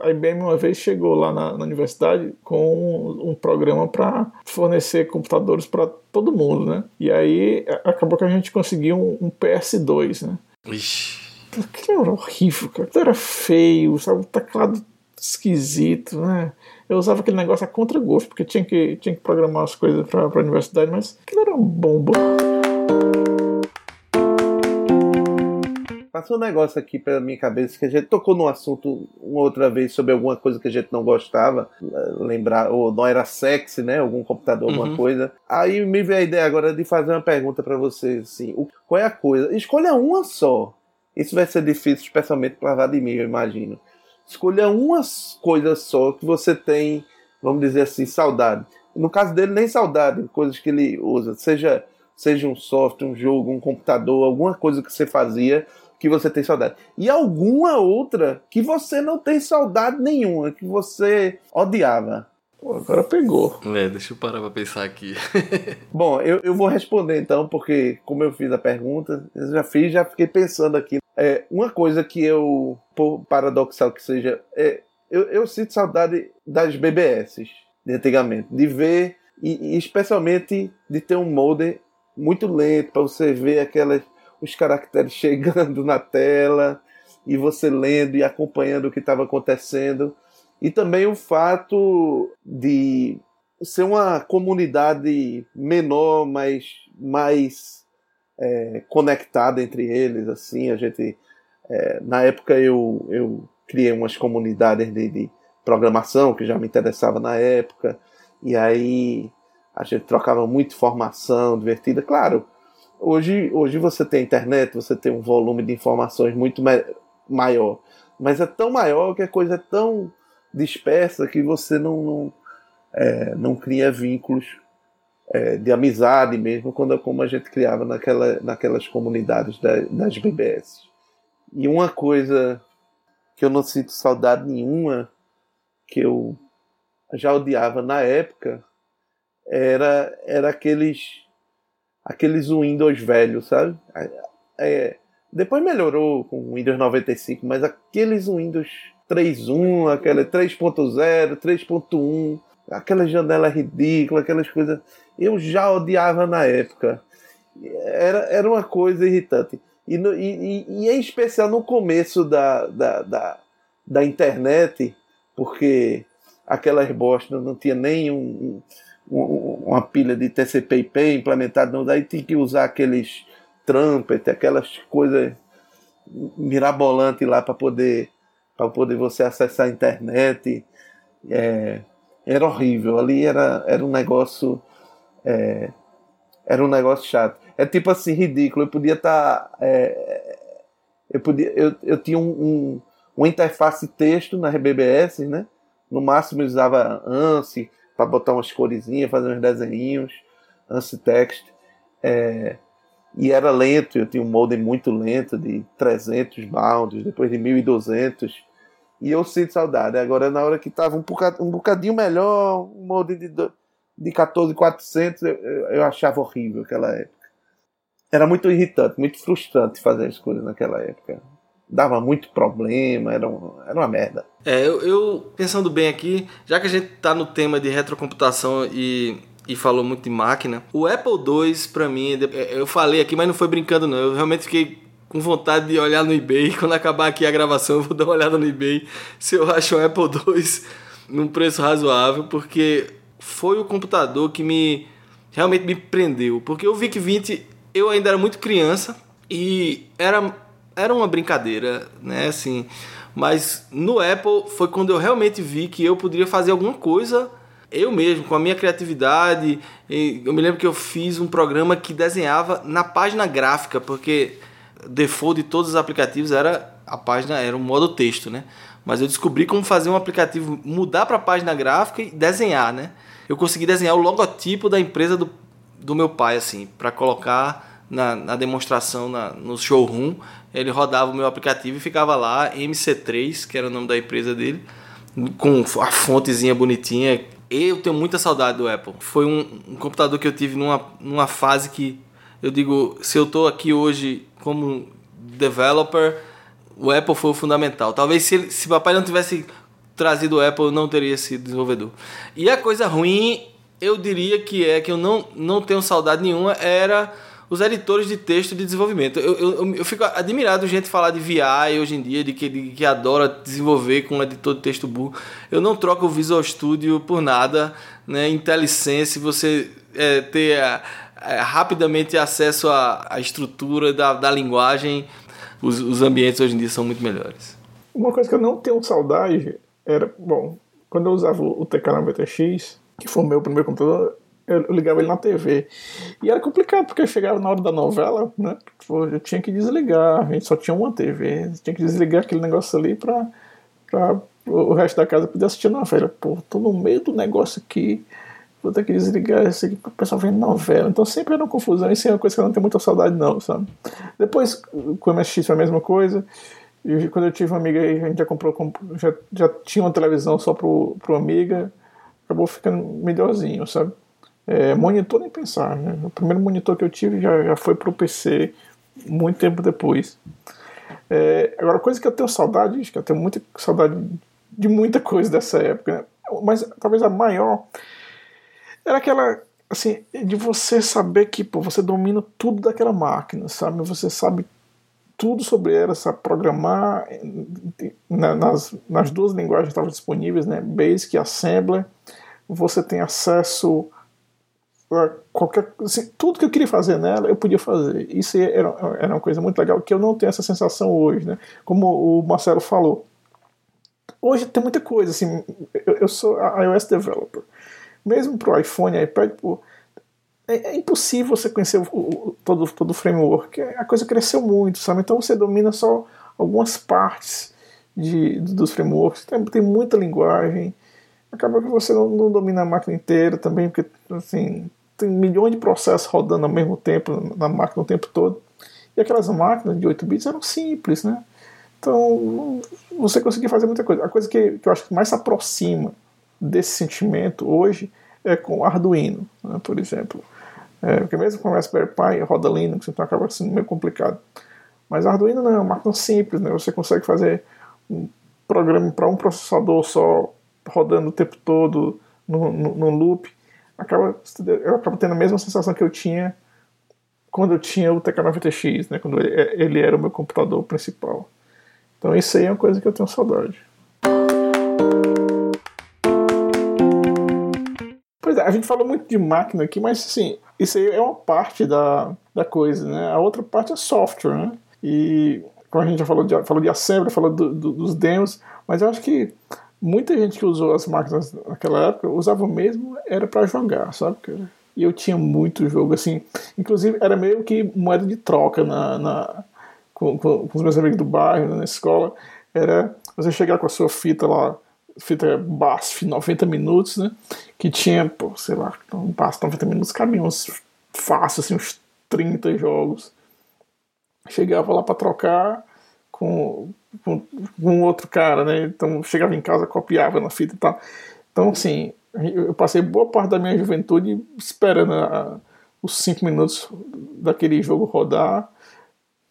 a IBM uma vez chegou lá na, na universidade com um, um programa para fornecer computadores para todo mundo, né? E aí acabou que a gente conseguiu um, um PS2, né? Ixi. Aquilo era horrível, cara. Aquilo era feio, sabe? O teclado esquisito, né? Eu usava aquele negócio a contragosto, porque tinha que, tinha que programar as coisas para a universidade, mas aquilo era um bomba. Passou um negócio aqui pela minha cabeça que a gente tocou no assunto uma outra vez sobre alguma coisa que a gente não gostava, lembrar, ou não era sexy, né? Algum computador, alguma uhum. coisa. Aí me veio a ideia agora de fazer uma pergunta para vocês, assim, qual é a coisa? Escolha uma só. Isso vai ser difícil, especialmente para Vladimir, eu imagino. Escolha uma coisa só que você tem, vamos dizer assim, saudade. No caso dele, nem saudade, coisas que ele usa, seja seja um software, um jogo, um computador, alguma coisa que você fazia que você tem saudade. E alguma outra que você não tem saudade nenhuma, que você odiava. Pô, agora pegou. É, deixa eu parar pra pensar aqui. Bom, eu, eu vou responder então, porque como eu fiz a pergunta, eu já fiz, já fiquei pensando aqui. É, uma coisa que eu, por paradoxal que seja, é, eu, eu sinto saudade das BBS de antigamente, de ver, e, e especialmente de ter um modem muito lento para você ver aquelas os caracteres chegando na tela e você lendo e acompanhando o que estava acontecendo. E também o fato de ser uma comunidade menor, mas mais é, conectada entre eles. Assim, a gente é, na época eu, eu criei umas comunidades de, de programação que já me interessava na época e aí a gente trocava muita informação divertida. Claro, Hoje, hoje você tem internet, você tem um volume de informações muito maior. Mas é tão maior que a coisa é tão dispersa que você não, não, é, não cria vínculos é, de amizade mesmo, quando, como a gente criava naquela, naquelas comunidades da, das BBS. E uma coisa que eu não sinto saudade nenhuma, que eu já odiava na época, era, era aqueles aqueles Windows velhos, sabe? É, depois melhorou com o Windows 95, mas aqueles Windows 3.1, aquele 3.0, 3.1, aquela janela ridícula, aquelas coisas, eu já odiava na época. Era, era uma coisa irritante. E, no, e, e, em especial no começo da, da, da, da internet, porque aquelas bostas não tinha nem um, uma pilha de TCP/IP implementada, daí tinha que usar aqueles trumpet, aquelas coisas mirabolantes lá para poder para poder você acessar a internet. É, era horrível. Ali era, era um negócio é, era um negócio chato. É tipo assim ridículo. Eu podia estar tá, é, eu podia eu, eu tinha um, um uma interface texto na RBBS, né? No máximo eu usava ANSI para botar umas coresinhas, fazer uns desenhinhos, anti-text. É, e era lento, eu tinha um modem muito lento, de 300 bounds, depois de 1200. E eu sinto saudade. Agora, na hora que estava um, bocadinho, um bocadinho melhor, um modem de, de 14400, eu, eu achava horrível aquela época. Era muito irritante, muito frustrante fazer as coisas naquela época. Dava muito problema, era, um, era uma merda. É, eu, eu, pensando bem aqui, já que a gente tá no tema de retrocomputação e, e falou muito de máquina, o Apple II, para mim, eu falei aqui, mas não foi brincando não, eu realmente fiquei com vontade de olhar no eBay. Quando acabar aqui a gravação, eu vou dar uma olhada no eBay se eu acho um Apple II num preço razoável, porque foi o computador que me realmente me prendeu. Porque o VIC 20 eu ainda era muito criança e era, era uma brincadeira, né? Assim, mas no Apple foi quando eu realmente vi que eu poderia fazer alguma coisa eu mesmo, com a minha criatividade. Eu me lembro que eu fiz um programa que desenhava na página gráfica, porque default de todos os aplicativos era a página era um modo texto, né? Mas eu descobri como fazer um aplicativo mudar para a página gráfica e desenhar, né? Eu consegui desenhar o logotipo da empresa do, do meu pai, assim, para colocar na, na demonstração na, no showroom. Ele rodava o meu aplicativo e ficava lá, MC3, que era o nome da empresa dele, com a fontezinha bonitinha. Eu tenho muita saudade do Apple. Foi um, um computador que eu tive numa, numa fase que eu digo, se eu estou aqui hoje como developer, o Apple foi o fundamental. Talvez se, se papai não tivesse trazido o Apple, eu não teria sido desenvolvedor. E a coisa ruim, eu diria que é que eu não, não tenho saudade nenhuma, era os editores de texto de desenvolvimento. Eu, eu, eu fico admirado gente falar de VI hoje em dia, de que, de que adora desenvolver com um editor de texto burro. Eu não troco o Visual Studio por nada. Né? IntelliSense, você é, ter a, é, rapidamente acesso à, à estrutura da, da linguagem, os, os ambientes hoje em dia são muito melhores. Uma coisa que eu não tenho saudade era, bom, quando eu usava o TK90X, que foi o meu primeiro computador, eu ligava ele na TV. E era complicado, porque eu chegava na hora da novela, né? Tipo, eu tinha que desligar, a gente só tinha uma TV, tinha que desligar aquele negócio ali pra, pra o resto da casa poder assistir novela. Pô, tô no meio do negócio aqui, vou ter que desligar isso aqui o pessoal ver novela. Então sempre era uma confusão. Isso é uma coisa que eu não tenho muita saudade, não, sabe? Depois, com o MSX foi a mesma coisa. E quando eu tive uma amiga aí, a gente já comprou, já, já tinha uma televisão só pro, pro Amiga, acabou ficando melhorzinho, sabe? É, monitor nem pensar, né? O primeiro monitor que eu tive já, já foi pro PC muito tempo depois. É, agora, coisa que eu tenho saudade, que eu tenho muita saudade de muita coisa dessa época, né? mas talvez a maior era aquela, assim, de você saber que pô, você domina tudo daquela máquina, sabe? Você sabe tudo sobre ela, sabe programar nas, nas duas linguagens que estavam disponíveis, né? Basic e Assembler. Você tem acesso qualquer. Assim, tudo que eu queria fazer nela, eu podia fazer. Isso era, era uma coisa muito legal, que eu não tenho essa sensação hoje, né? Como o Marcelo falou. Hoje tem muita coisa, assim, eu, eu sou iOS developer mesmo para o iPhone iPad, pô, é, é, impossível você conhecer o, o, todo, todo o framework. A coisa cresceu muito, sabe? Então você domina só algumas partes de, dos frameworks. Tem, tem muita linguagem. Acaba que você não, não, domina a máquina inteira também, porque assim, tem milhões de processos rodando ao mesmo tempo na máquina o tempo todo. E aquelas máquinas de 8 bits eram simples, né? Então você conseguia fazer muita coisa. A coisa que, que eu acho que mais se aproxima desse sentimento hoje é com Arduino, né, por exemplo. É, porque mesmo com Raspberry Pi roda Linux, então acaba sendo meio complicado. Mas Arduino não é uma máquina simples, né? Você consegue fazer um programa para um processador só rodando o tempo todo no, no, no loop. Acaba, eu acabo tendo a mesma sensação que eu tinha quando eu tinha o TK90X, né? Quando ele, era o meu computador principal. Então isso aí é uma coisa que eu tenho saudade. Pois é, a gente falou muito de máquina aqui, mas assim, isso aí é uma parte da, da coisa, né? A outra parte é software, né? E como a gente já falou de, falou de assembly, falou do, do, dos demos, mas eu acho que muita gente que usou as máquinas naquela época usava mesmo era para jogar, sabe, cara? E eu tinha muito jogo, assim, inclusive era meio que moeda de troca na, na com, com, com os meus amigos do bairro, né, na escola, era você chegar com a sua fita lá fita BASF 90 minutos, né? Que tinha, pô, sei lá, um BASF 90 minutos cabia uns fácil, assim, uns 30 jogos. Chegava lá para trocar com, com, com outro cara, né? Então chegava em casa, copiava na fita e tal. Então, assim, eu passei boa parte da minha juventude esperando a, os cinco minutos daquele jogo rodar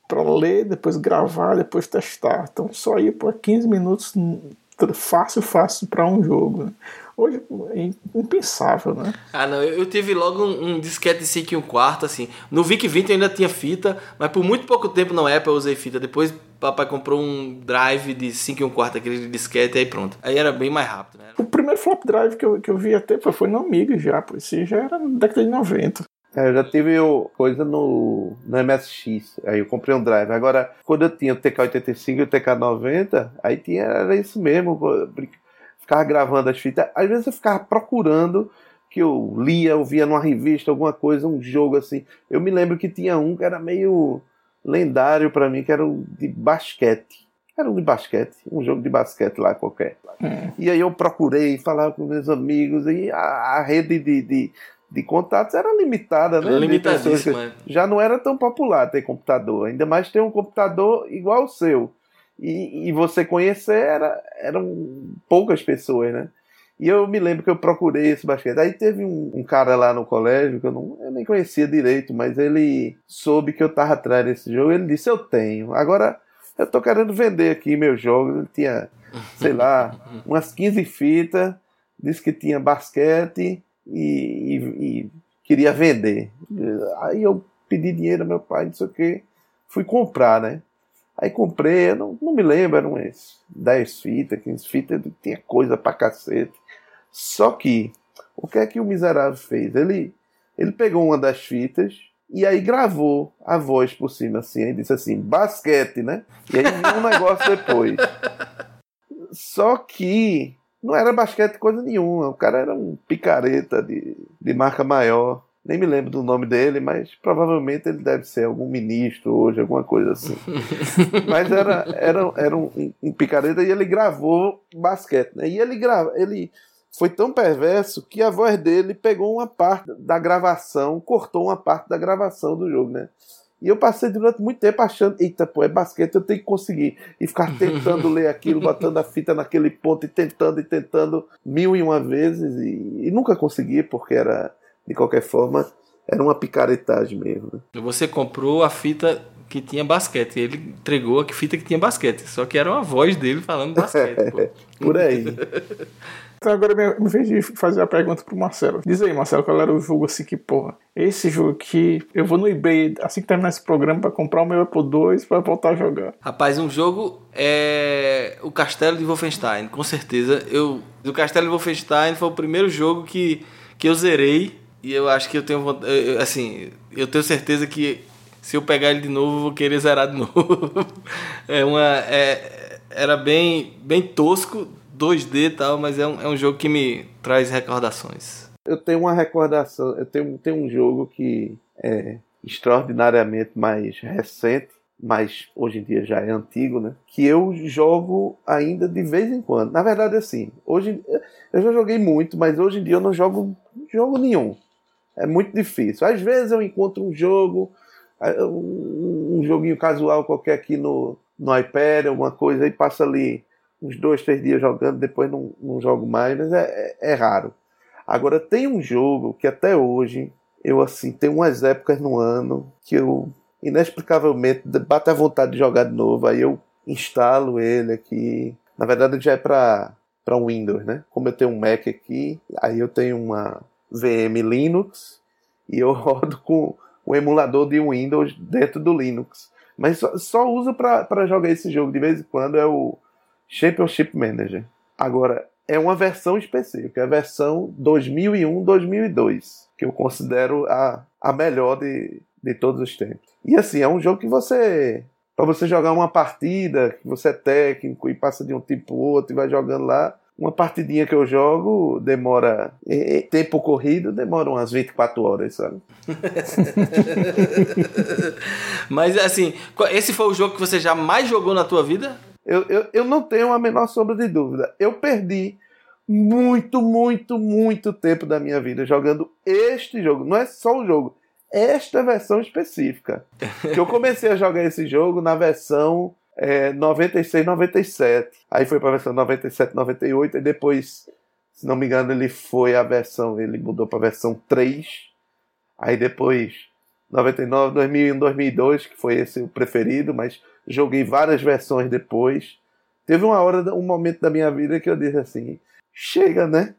para ler, depois gravar, depois testar. Então só ia por 15 minutos fácil, fácil para um jogo. Né? Hoje é impensável, né? Ah, não, eu, tive logo um, um disquete de 5 e um quarto, assim. No VIC 20 eu ainda tinha fita, mas por muito pouco tempo na Apple eu usei fita. Depois papai comprou um drive de 5 e um quarto, aquele de disquete, aí pronto. Aí era bem mais rápido, né? O primeiro flop drive que eu, que eu vi até foi, foi no Amiga já, pô. Esse já era na década de 90. É, eu já tive coisa no, no MSX, aí eu comprei um drive. Agora, quando eu tinha o TK85 e o TK90, aí tinha, era isso mesmo, ficava gravando as fitas. Às vezes eu ficava procurando, que eu lia, eu via numa revista, alguma coisa, um jogo assim. Eu me lembro que tinha um que era meio lendário para mim, que era o de basquete. Era um de basquete, um jogo de basquete lá qualquer. Hum. E aí eu procurei, falava com meus amigos, e a, a rede de, de, de contatos era limitada, né? Limitadíssima. Já não era tão popular ter computador, ainda mais ter um computador igual ao seu. E, e você conhecer era, eram poucas pessoas, né? E eu me lembro que eu procurei esse basquete. Aí teve um, um, cara lá no colégio que eu, não, eu nem conhecia direito, mas ele soube que eu tava atrás desse jogo. Ele disse: Eu tenho. Agora eu tô querendo vender aqui meus jogos. Ele tinha, sei lá, umas 15 fitas. Disse que tinha basquete e, e, e, queria vender. Aí eu pedi dinheiro ao meu pai, não sei o que, fui comprar, né? Aí comprei, não, não me lembro, eram umas 10 fitas, 15 fitas, tinha coisa pra cacete. Só que, o que é que o miserável fez? Ele, ele pegou uma das fitas e aí gravou a voz por cima, assim, e disse assim, basquete, né? E aí viu um negócio depois. Só que não era basquete coisa nenhuma. O cara era um picareta de, de marca maior. Nem me lembro do nome dele, mas provavelmente ele deve ser algum ministro hoje, alguma coisa assim. mas era, era, era um, um, picareta e ele gravou basquete. Né? E ele, grava, ele foi tão perverso que a voz dele pegou uma parte da gravação, cortou uma parte da gravação do jogo, né? E eu passei durante muito tempo achando, eita, pô, é basquete, eu tenho que conseguir. E ficar tentando ler aquilo, botando a fita naquele ponto e tentando e tentando mil e uma vezes. E, e nunca consegui, porque era, de qualquer forma, era uma picaretagem mesmo. Né? Você comprou a fita que tinha basquete. Ele entregou a fita que tinha basquete. Só que era a voz dele falando basquete. Por aí. Então agora me vez de fazer a pergunta pro Marcelo. Diz aí, Marcelo, qual era o jogo assim que, porra, esse jogo aqui, eu vou no eBay assim que terminar esse programa para comprar o meu Apple II para voltar a jogar. Rapaz, um jogo é o Castelo de Wolfenstein, com certeza. Eu, o Castelo de Wolfenstein foi o primeiro jogo que, que eu zerei e eu acho que eu tenho assim, eu tenho certeza que se eu pegar ele de novo, eu vou querer zerar de novo. é uma é, era bem bem tosco 2D e tal, mas é um, é um jogo que me traz recordações. Eu tenho uma recordação, eu tenho, tenho um jogo que é extraordinariamente mais recente, mas hoje em dia já é antigo, né? Que eu jogo ainda de vez em quando. Na verdade, assim, hoje eu já joguei muito, mas hoje em dia eu não jogo jogo nenhum. É muito difícil. Às vezes eu encontro um jogo, um joguinho casual qualquer aqui no, no iPad, alguma coisa, e passa ali uns dois, três dias jogando, depois não, não jogo mais, mas é, é, é raro. Agora tem um jogo que até hoje eu assim tenho umas épocas no ano que eu inexplicavelmente bate a vontade de jogar de novo, aí eu instalo ele aqui. Na verdade já é para para Windows, né? Como eu tenho um Mac aqui, aí eu tenho uma VM Linux e eu rodo com o emulador de Windows dentro do Linux. Mas só, só uso para jogar esse jogo de vez em quando é o Championship Manager. Agora, é uma versão específica, é a versão 2001-2002, que eu considero a, a melhor de, de todos os tempos. E assim, é um jogo que você. Para você jogar uma partida, que você é técnico e passa de um tipo pro outro e vai jogando lá, uma partidinha que eu jogo demora. Em tempo corrido, demora umas 24 horas, sabe? Mas assim, esse foi o jogo que você já mais jogou na tua vida? Eu, eu, eu não tenho a menor sombra de dúvida. Eu perdi muito, muito, muito tempo da minha vida jogando este jogo. Não é só o jogo, esta versão específica. que eu comecei a jogar esse jogo na versão é, 96, 97. Aí foi para a versão 97, 98. E depois, se não me engano, ele foi a versão. Ele mudou para a versão 3. Aí depois 99, 2001, 2002, que foi esse o preferido, mas joguei várias versões depois. Teve uma hora, um momento da minha vida que eu disse assim: chega, né?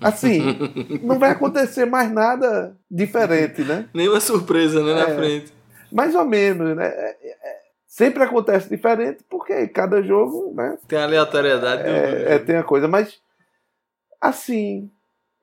Assim, não vai acontecer mais nada diferente, né? Nenhuma surpresa, né, na É. frente. Mais ou menos, né? É- é- sempre acontece diferente, porque cada jogo, né? Tem a aleatoriedade do- É, é, tem a coisa, mas assim,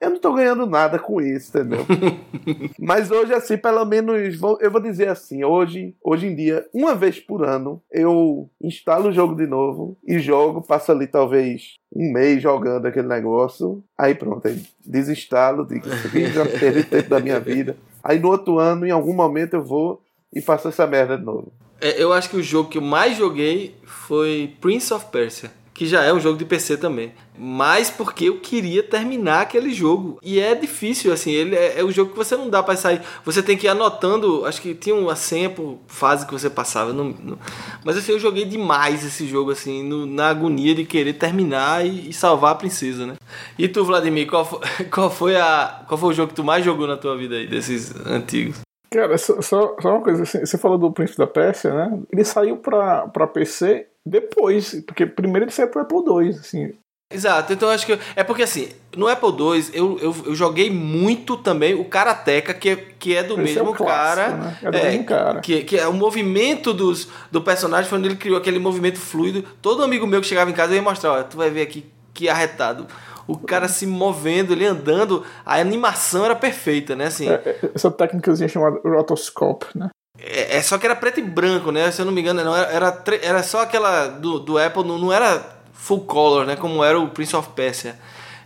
eu não tô ganhando nada com isso, entendeu? mas hoje, assim, pelo menos, vou- eu vou dizer assim, hoje, hoje em dia, uma vez por ano, eu instalo o jogo de novo e jogo, passo ali talvez um mês jogando aquele negócio, aí pronto, aí desinstalo, digo, isso aqui já perdi tempo da minha vida. Aí no outro ano, em algum momento, eu vou e faço essa merda de novo. É, eu acho que o jogo que eu mais joguei foi Prince of Persia, que já é um jogo de PC também. Mas porque eu queria terminar aquele jogo. E é difícil, assim, ele é, é um jogo que você não dá pra sair. Você tem que ir anotando, acho que tinha uma senha por fase que você passava. não- não- Mas assim, eu joguei demais esse jogo, assim, no- na agonia de querer terminar e, e salvar a princesa, né? E tu, Vladimir, qual foi, qual foi a. Qual foi o jogo que tu mais jogou na tua vida aí, desses antigos? Cara, só, só, só uma coisa, assim, você falou do Príncipe da Pérsia, né? Ele saiu pra, pra PC depois, porque primeiro ele saiu pro Apple II, assim. Exato, então eu acho que. é porque assim, no Apple II eu, eu, eu joguei muito também o Karateka, que é, que é do Esse é mesmo clássico, cara. né? É do mesmo cara. Que, que é o movimento dos, do personagem, foi onde ele criou aquele movimento fluido. Todo amigo meu que chegava em casa eu ia mostrar, ó, tu vai ver aqui que arretado. O cara se movendo, ele andando, a animação era perfeita, né? Assim, É, é, essa técnicazinha chamada rotoscope, né? É, é só que era preto e branco, né? Se eu não me engano, não era, era, só aquela do, do Apple, não, não era full color, né? Como era o Prince of Persia.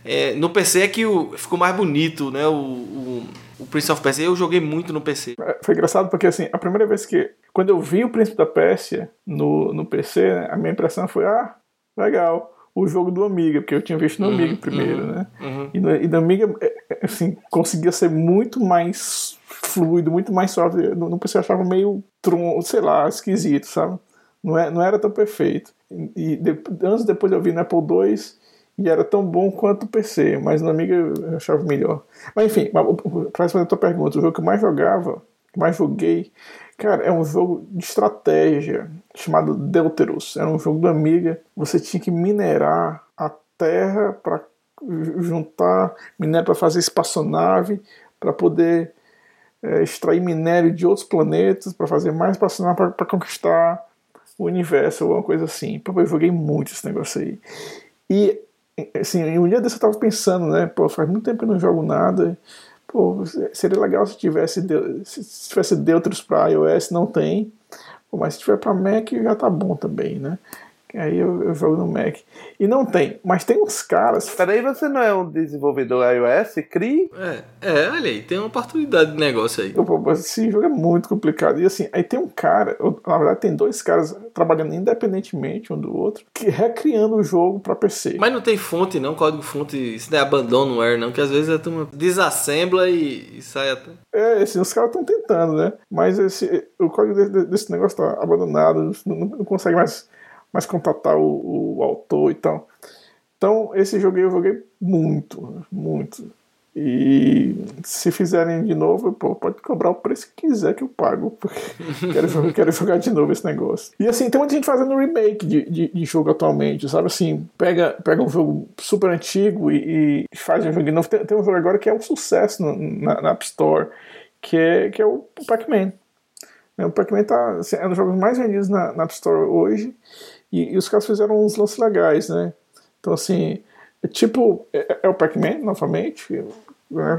É, no PC é que o, ficou mais bonito, né? O, o, o Prince of Persia. Eu joguei muito no PC. É, Foi engraçado porque, assim, a primeira vez que. Quando eu vi o Príncipe da Pérsia no, no PC, né, a minha impressão foi: ah, legal, o jogo do Amiga, porque eu tinha visto no Amiga primeiro, né? E, no, e Amiga, é, assim, conseguia ser muito mais fluido, muito mais suave. No, no PC eu achava meio, tron, sei lá, esquisito, sabe? Não, é, não era tão perfeito. E, de, anos depois eu vi no Apple II e era tão bom quanto o PC, mas no Amiga eu achava melhor. Mas enfim, para responder a tua pergunta, o jogo que eu mais jogava, que mais joguei, cara, é um jogo de estratégia chamado Deuteros. Era um jogo do Amiga. Você tinha que minerar a terra para juntar minério para fazer espaçonave, para poder é, extrair minério de outros planetas, para fazer mais espaçonave para conquistar o universo, ou uma coisa assim. Eu joguei muito esse negócio aí. E assim, um dia desse eu tava pensando, né? Pô, faz muito tempo que eu não jogo nada. Pô, seria legal se tivesse, se tivesse Deutros para iOS, não tem. Pô, mas se tiver para Mac já tá bom também, né? Aí eu, eu, jogo no Mac. E não tem, mas tem uns caras. Peraí, você não é um desenvolvedor iOS? Crie? É, é, olha aí, tem uma oportunidade de negócio aí. Esse jogo é muito complicado. E assim, aí tem um cara, na verdade, tem dois caras trabalhando independentemente um do outro, que recriando o jogo para PC. Mas não tem fonte, não, código fonte, isso não é abandonware, não, que às vezes a turma desassembla e, e sai até. É, assim, os caras estão tentando, né? Mas esse, o código desse, desse negócio tá abandonado, não, não consegue mais mais contatar o, o, autor e tal. Então, esse jogo eu joguei muito, muito. E se fizerem de novo, pô, pode cobrar o preço que quiser que eu pago, porque quero, quero jogar de novo esse negócio. E assim, tem muita gente fazendo remake de, de, de jogo atualmente, sabe? Assim, pega, pega um jogo super antigo e, e faz um jogo de novo. Tem, tem, um jogo agora que é um sucesso no, na, na App Store, que é, que é o Pac-Man. O Pac-Man tá, assim, é um dos jogos mais vendidos na, na App Store hoje. E, e, os caras fizeram uns lances legais, né? Então, assim, é tipo, é, é o Pac-Man, novamente, né?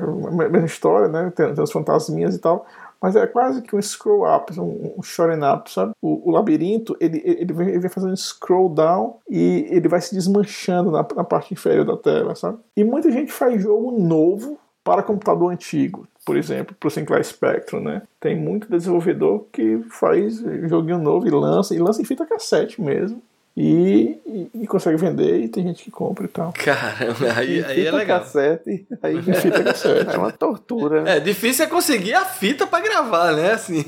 mesma história, né? Tem, tem os fantasminhas e tal, mas é quase que um scroll up, um, um shonen up, sabe? O, o, labirinto, ele, ele, vem, ele vem fazendo scroll down e ele vai se desmanchando na, na parte inferior da tela, sabe? E muita gente faz jogo novo para computador antigo, por exemplo, para o Sinclair Spectrum, né? Tem muito desenvolvedor que faz joguinho novo e lança, e lança em fita cassete mesmo. E, e, e consegue vender e tem gente que compra e tal. Caramba, aí, aí é fita legal. Cassete, aí Em fita cassete. é uma tortura. É, difícil é conseguir a fita pra gravar, né? Assim,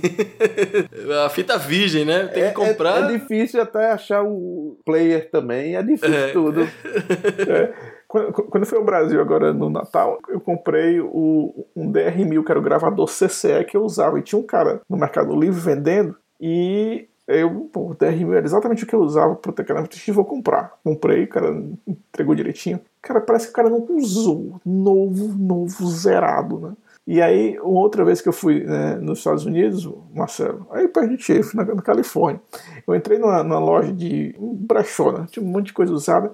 a fita virgem, né? Tem que comprar. É, é, difícil até achar o player também, é difícil É. tudo. É. Quando, quando eu fui ao Brasil agora no Natal, eu comprei o, um DR1000, que era o gravador CCE que eu usava. E tinha um cara no Mercado Livre vendendo. E eu, pô, o DR1000 era exatamente o que eu usava pro teclado. Eu vou comprar. Comprei, o cara entregou direitinho. Cara, parece que o cara não usou. Novo, novo, zerado, né? E aí, outra vez que eu fui né, nos Estados Unidos, Marcelo, aí perto de Chief, na, na, Califórnia, eu entrei numa, numa loja de brechó, né, tinha um monte de coisa usada,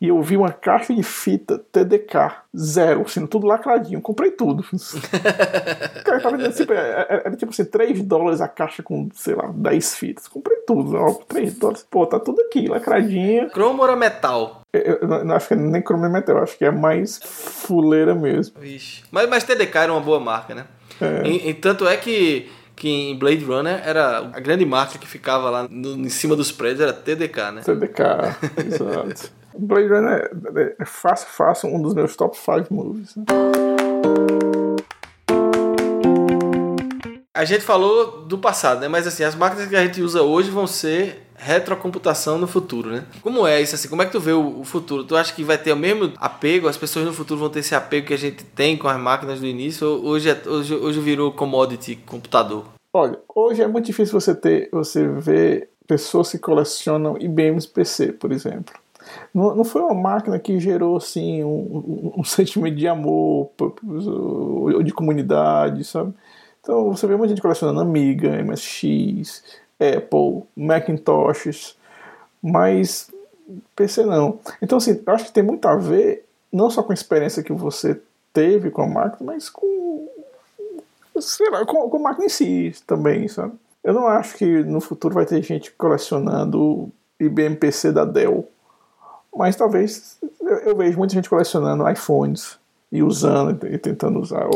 e eu vi uma caixa de fita TDK zero, assim, tudo lacradinho. Comprei tudo. o cara tava dizendo, tipo, era, era, tipo assim, 3 dólares a caixa com, sei lá, 10 fitas. Comprei tudo, ó, 3 dólares. Pô, tá tudo aqui, lacradinho. Cromo era metal? Eu, eu, não acho que é nem cromo é metal, acho que é mais fuleira mesmo. Vixe. Mas, mas TDK era uma boa marca, né? É. E, e tanto é que que em Blade Runner era a grande marca que ficava lá no, em cima dos prédios era TDK, né? TDK, exato. Blade Runner é, é fácil, fácil um dos meus top 5 movies. Né? A gente falou do passado, né? Mas assim, as máquinas que a gente usa hoje vão ser retrocomputação no futuro, né? Como é isso assim? Como é que tu vê o, futuro? Tu acha que vai ter o mesmo apego? As pessoas no futuro vão ter esse apego que a gente tem com as máquinas do início? Ou hoje, é, hoje, hoje virou commodity computador? Olha, hoje é muito difícil você ter, você ver pessoas que colecionam IBMs PC, por exemplo. Não, foi uma máquina que gerou assim um, um, um sentimento de amor ou de comunidade, sabe? Então você vê muita gente colecionando Amiga, MSX, Apple, Macintoshes, mas PC não. Então assim, eu acho que tem muito a ver não só com a experiência que você teve com a máquina, mas com sei lá, com, com a máquina em si também, sabe? Eu não acho que no futuro vai ter gente colecionando IBM PC da Dell mas talvez eu vejo muita gente colecionando iPhones e usando e tentando usar,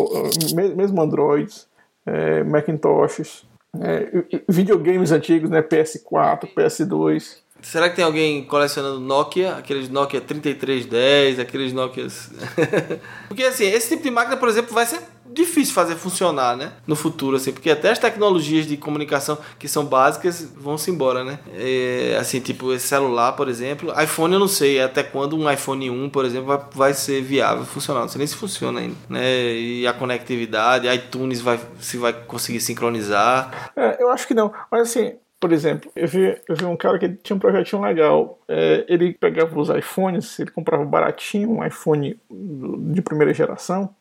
mesmo Androids, é, Macintoshes, é, videogames antigos, né, PS4, PS2. Será que tem alguém colecionando Nokia, aqueles Nokia 3310, aqueles Nokias. Porque assim, esse tipo de máquina, por exemplo, vai ser difícil fazer funcionar, né? No futuro, assim, porque até as tecnologias de comunicação que são básicas vão se embora, né? É, assim, tipo, esse celular, por exemplo. iPhone eu não sei até quando um iPhone 1, por exemplo, vai, vai ser viável, funcionar. Não sei nem se funciona ainda, né? E a conectividade, iTunes vai, se vai conseguir sincronizar. É, eu acho que não. Mas assim, por exemplo, eu vi, eu vi um cara que tinha um projetinho legal. É, ele pegava os iPhones, ele comprava baratinho um iPhone de primeira geração,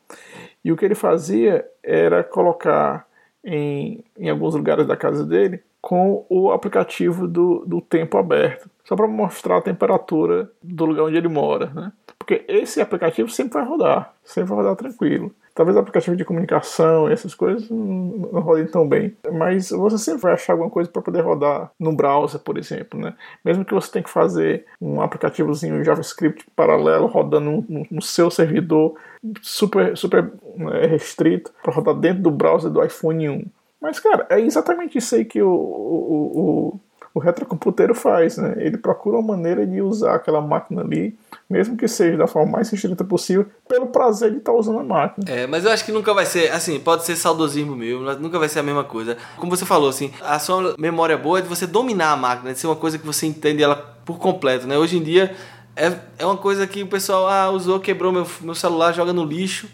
e o que ele fazia era colocar em, em alguns lugares da casa dele com o aplicativo do, do tempo aberto, só para mostrar a temperatura do lugar onde ele mora. Né? Porque esse aplicativo sempre vai rodar, sempre vai rodar tranquilo. Talvez aplicativo de comunicação, essas coisas não, rodem tão bem. Mas você sempre vai achar alguma coisa para poder rodar no browser, por exemplo. Né? Mesmo que você tenha que fazer um aplicativozinho JavaScript paralelo rodando no, no seu servidor super, super né, restrito para rodar dentro do browser do iPhone 1. Mas, cara, é exatamente isso aí que o, o, o retrocomputeiro faz, né? Ele procura uma maneira de usar aquela máquina ali mesmo que seja da forma mais restrita possível, pelo prazer de estar tá usando a máquina. É, mas eu acho que nunca vai ser, assim, pode ser saudosismo meu, mas nunca vai ser a mesma coisa. Como você falou, assim, a sua memória boa é de você dominar a máquina, de ser uma coisa que você entende ela por completo, né? Hoje em dia é, é uma coisa que o pessoal ah, usou, quebrou meu, meu celular, joga no lixo,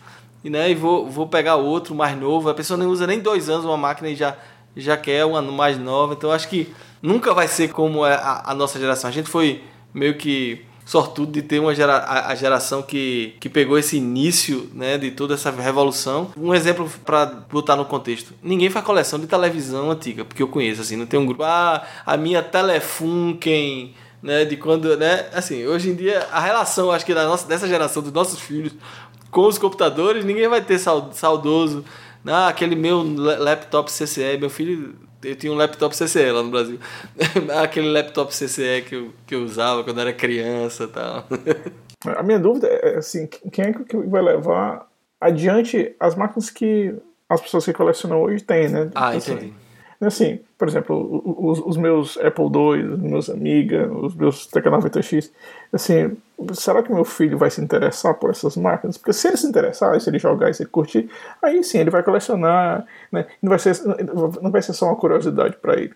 e, né, e vou, vou pegar outro mais novo. A pessoa não usa nem dois anos uma máquina e já, já quer uma mais nova. Então acho que nunca vai ser como é a, a nossa geração. A gente foi meio que sortudo de ter uma gera, a, a, geração que, que pegou esse início né, de toda essa revolução. Um exemplo para botar no contexto: ninguém faz coleção de televisão antiga, porque eu conheço, assim, não tem um grupo, ah, a minha Telefunken. Né, de quando, né, assim, hoje em dia a relação, acho que da nossa, dessa geração dos nossos filhos com os computadores, ninguém vai ter saudoso, ah, aquele meu laptop CCE, meu filho eu tinha um laptop CCE lá no Brasil. Aquele laptop CCE que eu, que eu usava quando era criança e tal. A minha dúvida é assim, quem é que vai levar adiante as máquinas que as pessoas que colecionam hoje têm, né? Ah, assim, entendi. Assim, por exemplo, os, os meus Apple II, os meus Amiga, os meus TK90X, assim, será que meu filho vai se interessar por essas máquinas? Porque se ele se interessar, se ele jogar e se ele curtir, aí sim ele vai colecionar, né? Não vai ser, não vai ser só uma curiosidade para ele.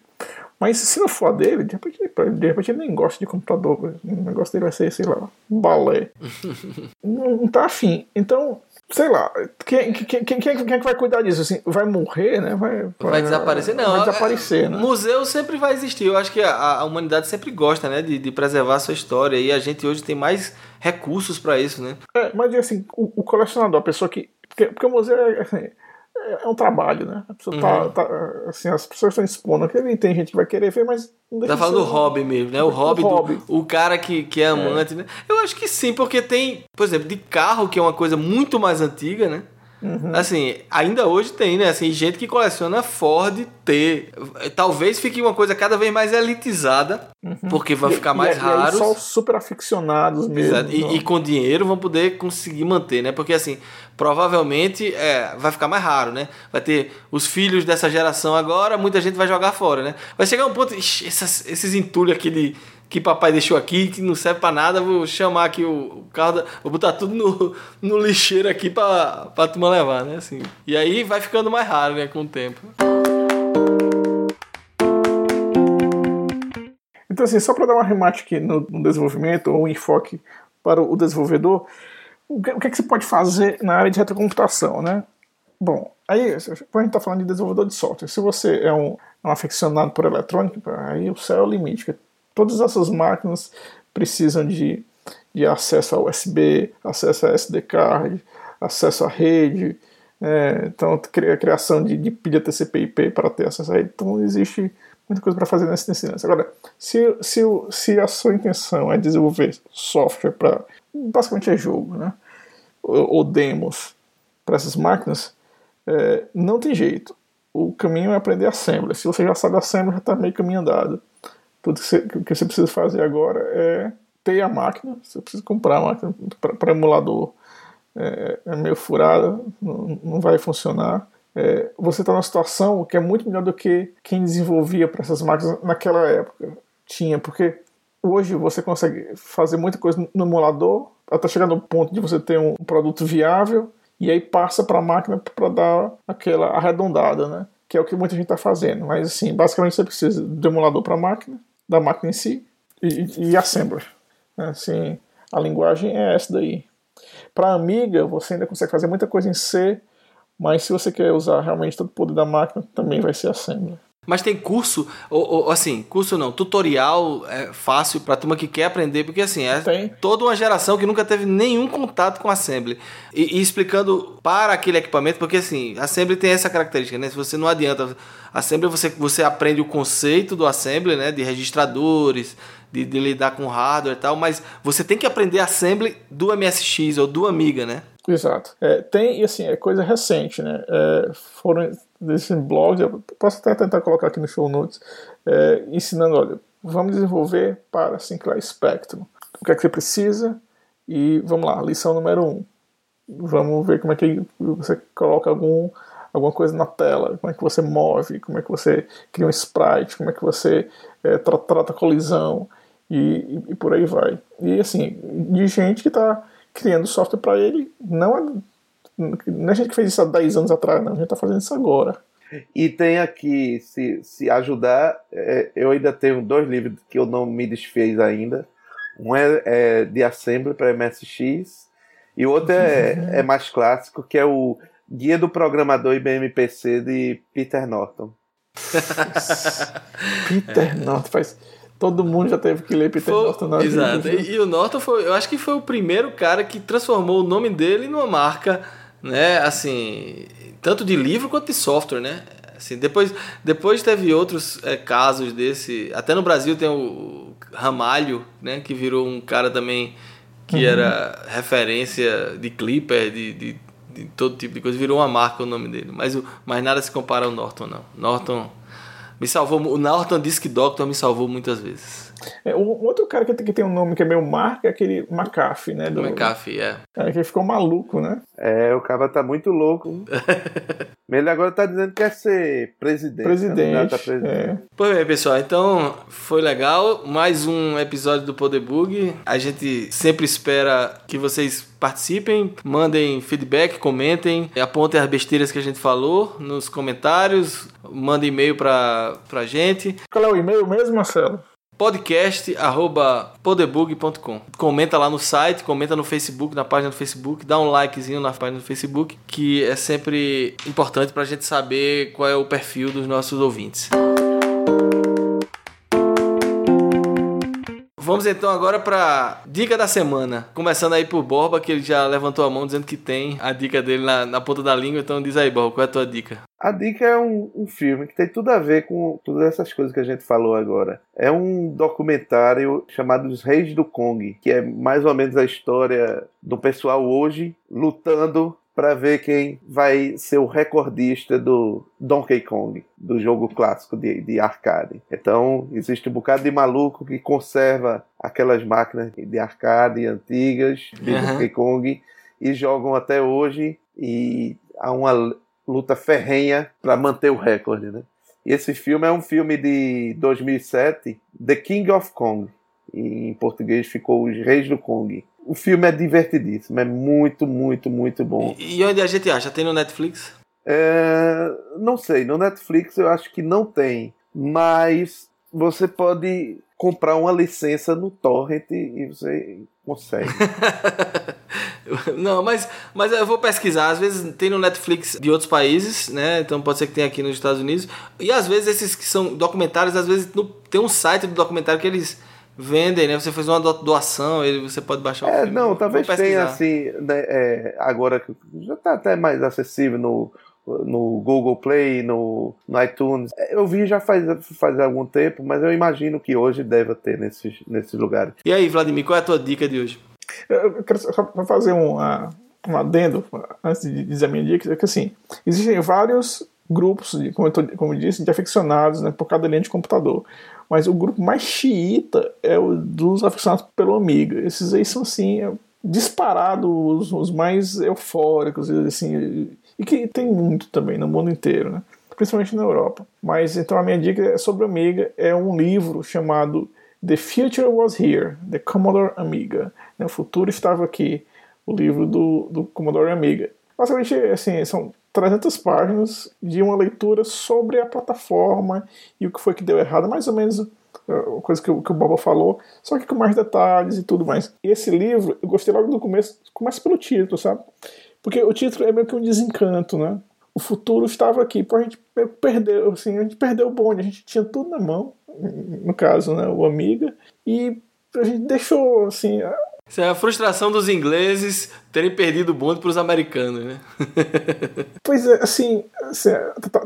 Mas se não for a dele, de repente, de repente ele nem gosta de computador. O negócio dele vai ser, sei lá, um balé. não, não tá afim. Então, sei lá, quem, quem, quem, quem, é que vai cuidar disso? Assim, vai morrer, né? Vai, vai, vai desaparecer? Não. Vai desaparecer, né? Museu sempre vai existir. Eu acho que a, a humanidade sempre gosta, né? De, de, preservar a sua história. E a gente hoje tem mais recursos para isso, né? É, mas assim, o, o, colecionador, a pessoa que. Porque, porque o museu é, assim, é, é um trabalho, né? A pessoa tá, uhum. tá, assim, as pessoas estão expondo aquilo tem gente que vai querer ver, mas não Tá falando do hobby mesmo, né? O hobby, o, hobby. Do, o cara que, que é amante, é. né? Eu acho que sim, porque tem, por exemplo, de carro, que é uma coisa muito mais antiga, né? Uhum. Assim, ainda hoje tem, né? Assim, gente que coleciona Ford T. Talvez fique uma coisa cada vez mais elitizada, uhum. porque vai ficar mais e, raro. só super aficionados mesmo. E, e, com dinheiro vão poder conseguir manter, né? Porque assim, provavelmente é, vai ficar mais raro, né? Vai ter os filhos dessa geração agora, muita gente vai jogar fora, né? Vai chegar um ponto, esses, esses entulhos aqui de que papai deixou aqui, que não serve para nada, vou chamar aqui o, carro, da, vou botar tudo no, no lixeiro aqui para pra turma levar, né? Assim. E aí vai ficando mais raro, né, com o tempo. Então, assim, só para dar um arremate aqui no, no, desenvolvimento, ou um enfoque para o desenvolvedor, o que, o que, é que você pode fazer na área de retrocomputação, né? Bom, aí, a gente está falando de desenvolvedor de software. Se você é um, um aficionado por eletrônica, aí o céu é o limite. Todas essas máquinas precisam de, de acesso a USB, acesso a SD card, acesso à rede, é, então a criação de, de pilha TCP/IP para ter acesso a rede. Então existe muita coisa para fazer nessa instância. Agora, se, se, se a sua intenção é desenvolver software para basicamente é jogo, né, ou, ou demos para essas máquinas, é, não tem jeito. O caminho é aprender Assembly. Se você já sabe Assembly, já está meio caminho andado. Tudo que você, que você precisa fazer agora é ter a máquina. Você precisa comprar a máquina para emulador. É, é, meio furada, não, não vai funcionar. É, você está numa situação que é muito melhor do que quem desenvolvia para essas máquinas naquela época tinha, porque hoje você consegue fazer muita coisa no emulador até chegar no ponto de você ter um produto viável e aí passa para a máquina para dar aquela arredondada, né? Que é o que muita gente está fazendo. Mas assim, basicamente você precisa do emulador para a máquina da máquina em si e, e assembler. Assim, a linguagem é essa daí. Para Amiga, você ainda consegue fazer muita coisa em C, mas se você quer usar realmente todo o poder da máquina, também vai ser assembler. Mas tem curso, ou, ou, assim, curso não, tutorial é fácil para turma que quer aprender, porque assim, é tem. toda uma geração que nunca teve nenhum contato com Assembly. E, e, explicando para aquele equipamento, porque assim, Assembly tem essa característica, né? Se você não adianta, Assembly você, você aprende o conceito do Assembly, né? De registradores, de, de lidar com hardware e tal, mas você tem que aprender Assembly do MSX ou do Amiga, né? Exato. É, tem, e assim, é coisa recente, né? É, foram desses blogs, eu posso até tentar colocar aqui no show notes, é, ensinando, olha, vamos desenvolver para Sinclair Spectrum. O que é que você precisa? E vamos lá, lição número um. Vamos ver como é que você coloca algum, alguma coisa na tela, como é que você move, como é que você cria um sprite, como é que você é, trata, trata colisão e, e, e, por aí vai. E assim, de gente que está criando software para ele, não é não é a gente que fez isso há 10 anos atrás, não. A gente está fazendo isso agora. E tem aqui, se, se ajudar, é, eu ainda tenho dois livros que eu não me desfiz ainda. Um é, é de Assembly para MSX e o outro é, é mais clássico, que é o Guia do Programador IBM PC de Peter Norton. Peter Norton faz. Todo mundo já teve que ler Peter foi, Norton na Exato. Vida. E, e o Norton foi, eu acho que foi o primeiro cara que transformou o nome dele numa marca né? Assim, tanto de livro quanto de software, né? Assim, depois, depois teve outros é, casos desse. Até no Brasil tem o Ramalho, né? Que virou um cara também que uhum. era referência de clipper, de, de, de, todo tipo de coisa. Virou uma marca o nome dele. Mas, mas nada se compara ao Norton, não. Norton me salvou. O Norton Disc Doctor me salvou muitas vezes. É, um outro cara que tem, que tem um nome que é meio marca é aquele McAfee, né? Do, McAfee, é. É, que ficou maluco, né? É, o cara tá muito louco. Ele agora tá dizendo que quer ser presidente. Presidente. candidato a presidente. É. Pois bem, pessoal, então foi legal. Mais um episódio do Poder Bug. A gente sempre espera que vocês participem, mandem feedback, comentem, apontem as besteiras que a gente falou nos comentários, mandem e-mail pra, pra gente. Qual é o e-mail mesmo, Marcelo? podcast@podebug.com. Comenta lá no site, comenta no Facebook, na página do Facebook, dá um likezinho na página do Facebook, que é sempre importante pra gente saber qual é o perfil dos nossos ouvintes. Vamos então agora para dica da semana. Começando aí por Borba, que ele já levantou a mão dizendo que tem a dica dele na, na ponta da língua. Então diz aí, Borba, qual é a tua dica? A dica é um, um filme que tem tudo a ver com todas essas coisas que a gente falou agora. É um documentário chamado Os Reis do Kong, que é mais ou menos a história do pessoal hoje lutando para ver quem vai ser o recordista do Donkey Kong, do jogo clássico de, de arcade. Então, existe um bocado de maluco que conserva aquelas máquinas de arcade antigas de Aham. Donkey Kong e jogam até hoje e há uma luta ferrenha para manter o recorde, né? E esse filme é um filme de 2007, The King of Kong. E em português ficou Os Reis do Kong. O filme é divertidíssimo, é muito, muito, muito bom. E, e onde a gente acha? Tem no Netflix? É, não sei, no Netflix eu acho que não tem, mas você pode comprar uma licença no Torrent e você consegue. Não, mas, mas eu vou pesquisar. Às vezes tem no Netflix de outros países, né? Então pode ser que tenha aqui nos Estados Unidos. E às vezes esses que são documentários, às vezes no- tem um site do documentário que eles vendem, né? Você fez uma do- doação, ele, você pode baixar o É, filme. não, talvez tenha assim, né, é, agora que já está até mais acessível no, no Google Play, no, no iTunes. Eu vi já faz, faz algum tempo, mas eu imagino que hoje deva ter nesses, nesses lugares. E aí, Vladimir, qual é a tua dica de hoje? Eu quero só fazer um, um adendo antes de dizer a minha dica, é que assim, existem vários grupos, de, como, eu tô- como eu disse, de aficionados né, por cada linha de computador. Mas o grupo mais xiita é o dos aficionados pelo Amiga. Esses aí são assim, é, disparados os, mais eufóricos, assim, e que tem muito também no mundo inteiro, né? principalmente na Europa. Mas então a minha dica é sobre Amiga, é um livro chamado The Future Was Here, The Commodore Amiga. Né, O futuro estava aqui, o livro do, do Commodore Amiga. Basicamente, assim, são 300 páginas de uma leitura sobre a plataforma e o que foi que deu errado, mais ou menos uh, a coisa que, o- que o Boba falou, só que com mais detalhes e tudo mais. Esse livro, eu gostei logo do começo, começa pelo título, sabe? Porque o título é meio que um desencanto, né? O futuro estava aqui, pô, a gente perdeu, assim, a gente perdeu o bonde, a gente tinha tudo na mão, no caso, né, o Amiga, e a gente deixou, assim, Isso é a frustração dos ingleses terem perdido o bonde para os americanos, né? Pois é, assim, assim,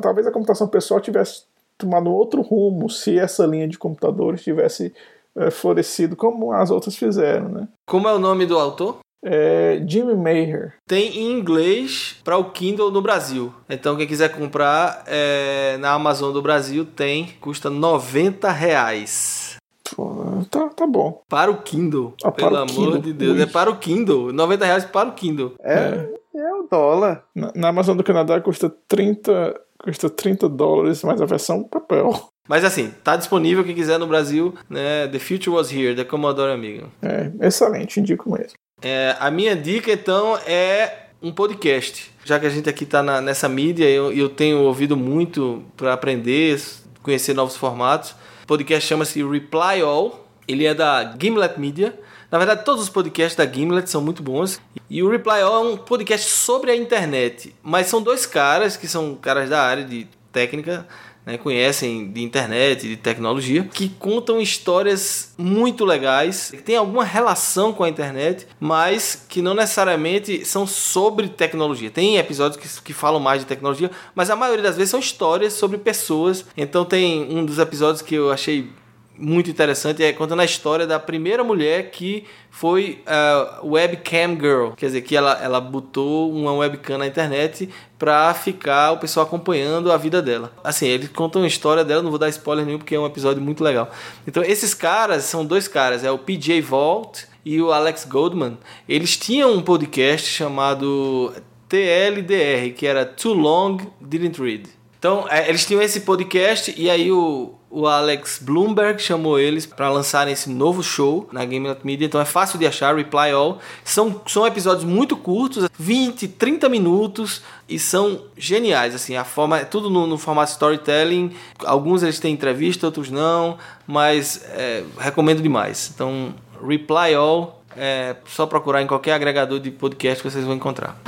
talvez a computação pessoal tivesse tomado outro rumo se essa linha de computadores tivesse eh, florescido como as outras fizeram, né? Como é o nome do autor? É Jimmy Maher. Tem em inglês para o Kindle no Brasil. Então quem quiser comprar é, na Amazon do Brasil tem, custa 90 reais. Pô, tá, tá bom. Para o Kindle, Ah, para pelo o amor Kindle. de Deus. Ui. É para o Kindle. 90 reais para o Kindle. É, é, o dólar. Na, na Amazon do Canadá custa 30, custa 30 dólares, mas a versão papel. Mas assim, tá disponível quem quiser no Brasil, né? The Future Was Here, da Commodore Amiga. É, excelente, indico mesmo. É, a minha dica, então, é um podcast. Já que a gente aqui tá na- nessa mídia, eu, eu tenho ouvido muito para aprender, conhecer novos formatos. O podcast chama-se Reply All. Ele é da Gimlet Media. Na verdade, todos os podcasts da Gimlet são muito bons. E o Reply All é um podcast sobre a internet. Mas são dois caras que são caras da área de técnica, né, conhecem de internet, de tecnologia, que contam histórias muito legais, que têm alguma relação com a internet, mas que não necessariamente são sobre tecnologia. Tem episódios que, que falam mais de tecnologia, mas a maioria das vezes são histórias sobre pessoas. Então tem um dos episódios que eu achei muito interessante, é contando a história da primeira mulher que foi uh, webcam girl, quer dizer, que ela, ela botou uma webcam na internet pra ficar o pessoal acompanhando a vida dela. Assim, eles contam a história dela, não vou dar spoiler nenhum porque é um episódio muito legal. Então, esses caras são dois caras, é o PJ Vault e o Alex Goldman. Eles tinham um podcast chamado TLDR, que era Too Long Didn't Read. Então, é, eles tinham esse podcast e aí o, o Alex Bloomberg chamou eles para lançarem esse novo show na Game Not Media. Então é fácil de achar, Reply All. São, são episódios muito curtos, 20, 30 minutos e são geniais. Assim, a forma, é tudo no, no formato storytelling. Alguns eles têm entrevista, outros não, mas é, recomendo demais. Então, Reply All é só procurar em qualquer agregador de podcast que vocês vão encontrar.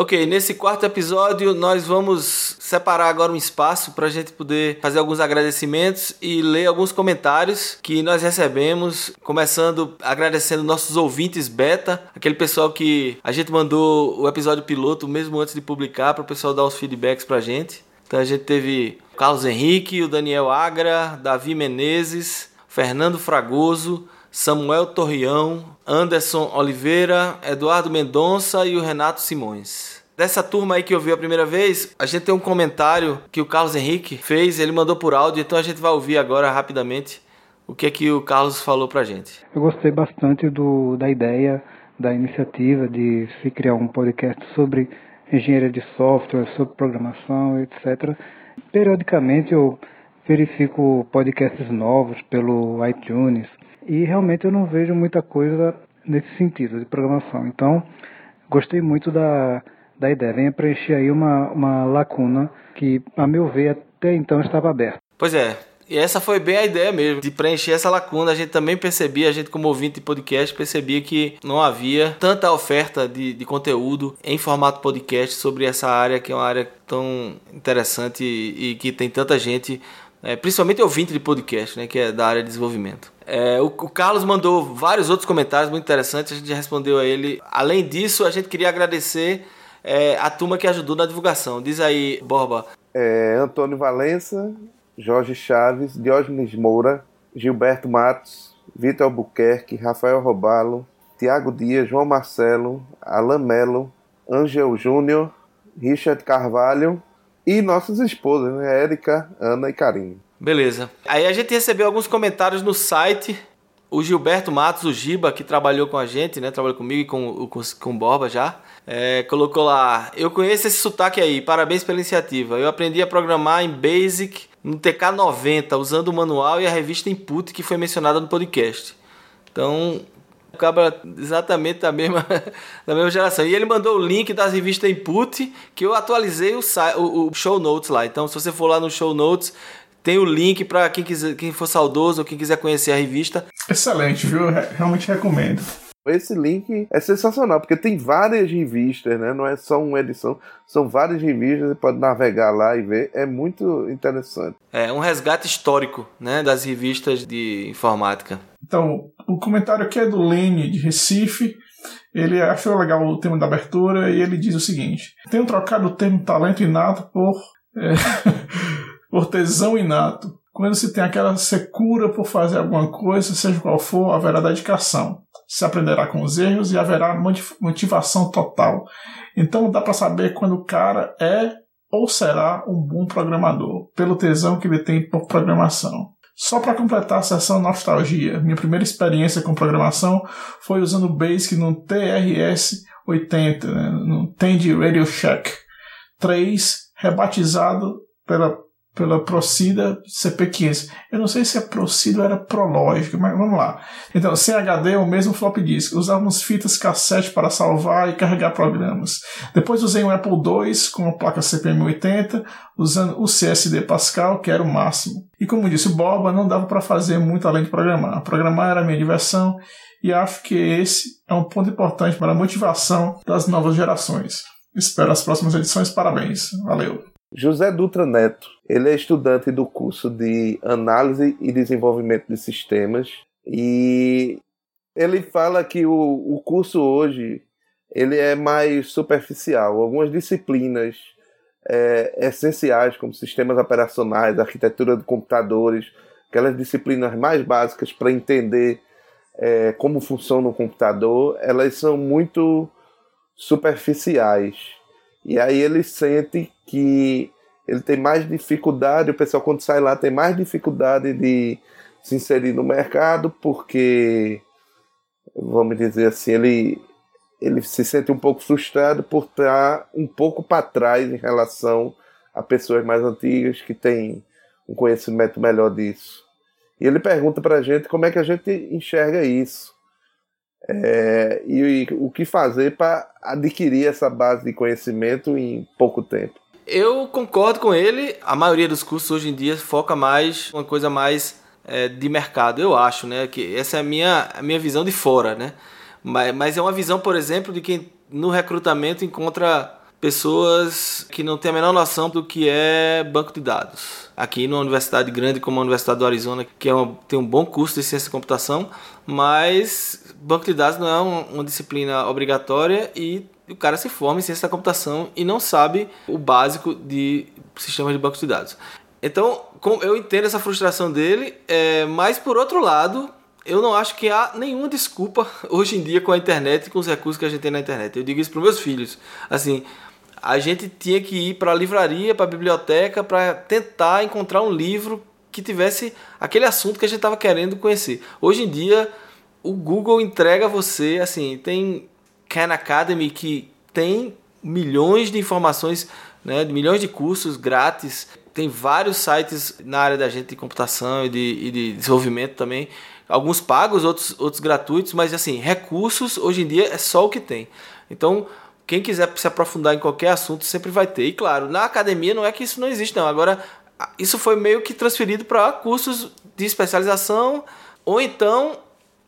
Ok, nesse quarto episódio nós vamos separar agora um espaço para a gente poder fazer alguns agradecimentos e ler alguns comentários que nós recebemos, começando agradecendo nossos ouvintes beta, aquele pessoal que a gente mandou o episódio piloto mesmo antes de publicar para o pessoal dar os feedbacks para a gente. Então a gente teve o Carlos Henrique, o Daniel Agra, Davi Menezes, Fernando Fragoso, Samuel Torrião, Anderson Oliveira, Eduardo Mendonça e o Renato Simões. Dessa turma aí que eu vi a primeira vez, a gente tem um comentário que o Carlos Henrique fez, ele mandou por áudio, então a gente vai ouvir agora rapidamente o que é que o Carlos falou pra gente. Eu gostei bastante do, da ideia, da iniciativa de se criar um podcast sobre engenharia de software, sobre programação, etc. Periodicamente eu verifico podcasts novos pelo iTunes, e realmente eu não vejo muita coisa nesse sentido de programação. Então, gostei muito da, da ideia. Venha preencher aí uma, uma lacuna que, a meu ver, até então estava aberta. Pois é, e essa foi bem a ideia mesmo, de preencher essa lacuna. A gente também percebia, a gente como ouvinte de podcast, percebia que não havia tanta oferta de, de conteúdo em formato podcast sobre essa área, que é uma área tão interessante e, e que tem tanta gente, é, principalmente ouvinte de podcast, né, que é da área de desenvolvimento. É, o, o, Carlos mandou vários outros comentários muito interessantes, a gente respondeu a ele. Além disso, a gente queria agradecer é, a turma que ajudou na divulgação. Diz aí, Borba. É, Antônio Valença, Jorge Chaves, Diógenes Moura, Gilberto Matos, Vitor Albuquerque, Rafael Robalo, Tiago Dias, João Marcelo, Alan Melo, Angel Júnior, Richard Carvalho e nossas esposas, né? Érica, Ana e Karine. Beleza. Aí a gente recebeu alguns comentários no site. O Gilberto Matos, o Giba, que trabalhou com a gente, né? Trabalhou comigo e com, com, com o Borba já. É, colocou lá: Eu conheço esse sotaque aí, parabéns pela iniciativa. Eu aprendi a programar em Basic no TK90, usando o manual e a revista Input que foi mencionada no podcast. Então, acaba exatamente da mesma, da mesma geração. E ele mandou o link das revistas Input, que eu atualizei o, o, o show notes lá. Então, se você for lá no show notes, tem o link para quem quiser, quem for saudoso ou quem quiser conhecer a revista. Excelente, viu? Realmente recomendo. Esse link é sensacional, porque tem várias revistas, né? Não é só uma edição, são várias revistas, você pode navegar lá e ver. É muito interessante. É um resgate histórico, né? Das revistas de informática. Então, o comentário aqui é do Lene, de Recife. Ele achou legal o tema da abertura e ele diz o seguinte: Tenho trocado o termo talento inato por. É... por tesão inato. Quando se tem aquela secura por fazer alguma coisa, seja qual for, haverá dedicação. Se aprenderá com os erros e haverá motivação total. Então dá para saber quando o cara é ou será um bom programador, pelo tesão que ele tem por programação. Só para completar a sessão nostalgia, minha primeira experiência com programação foi usando o Basic no TRS-80, né, no Tandy Radio Shack 3, rebatizado pela pela Procida CP500. Eu não sei se a Procida era Prologic, mas vamos lá. Então, sem HD é o mesmo flop disk. Usávamos fitas cassete para salvar e carregar programas. Depois usei um Apple II com a placa CPM80, usando o CSD Pascal, que era o máximo. E como disse o Boba, não dava para fazer muito além de programar. Programar era a minha diversão e acho que esse é um ponto importante para a motivação das novas gerações. Espero as próximas edições. Parabéns. Valeu. José Dutra Neto, ele é estudante do curso de Análise e Desenvolvimento de Sistemas e ele fala que o, o curso hoje ele é mais superficial. Algumas disciplinas é, essenciais, como sistemas operacionais, arquitetura de computadores, aquelas disciplinas mais básicas para entender é, como funciona o computador, elas são muito superficiais. E aí ele sente que ele tem mais dificuldade, o pessoal quando sai lá tem mais dificuldade de se inserir no mercado, porque, vamos dizer assim, ele, ele se sente um pouco frustrado por estar um pouco para trás em relação a pessoas mais antigas que têm um conhecimento melhor disso. E ele pergunta para a gente como é que a gente enxerga isso. É, e, e o que fazer para adquirir essa base de conhecimento em pouco tempo. Eu concordo com ele. A maioria dos cursos hoje em dia foca mais uma coisa mais é, de mercado, eu acho, né? Que essa é a minha, a minha visão de fora, né? Mas, mas é uma visão, por exemplo, de quem no recrutamento encontra pessoas que não têm a menor noção do que é banco de dados. Aqui numa universidade grande como a Universidade do Arizona, que é uma, tem um bom curso de ciência de computação, mas banco de dados não é uma, uma disciplina obrigatória e o cara se forma em ciência da computação e não sabe o básico de sistemas de banco de dados. Então, eu entendo essa frustração dele, é, mas por outro lado, eu não acho que há nenhuma desculpa hoje em dia com a internet e com os recursos que a gente tem na internet. Eu digo isso para meus filhos. Assim, a gente tinha que ir para a livraria, para a biblioteca, para tentar encontrar um livro que tivesse aquele assunto que a gente estava querendo conhecer. Hoje em dia, o Google entrega a você, assim, tem Khan Academy que tem milhões de informações, né, milhões de cursos grátis. Tem vários sites na área da gente de computação e de, e de desenvolvimento também. Alguns pagos, outros, outros gratuitos, mas assim, recursos hoje em dia é só o que tem. Então, quem quiser se aprofundar em qualquer assunto sempre vai ter. E claro, na academia não é que isso não existe, não. Agora, isso foi meio que transferido para cursos de especialização, ou então,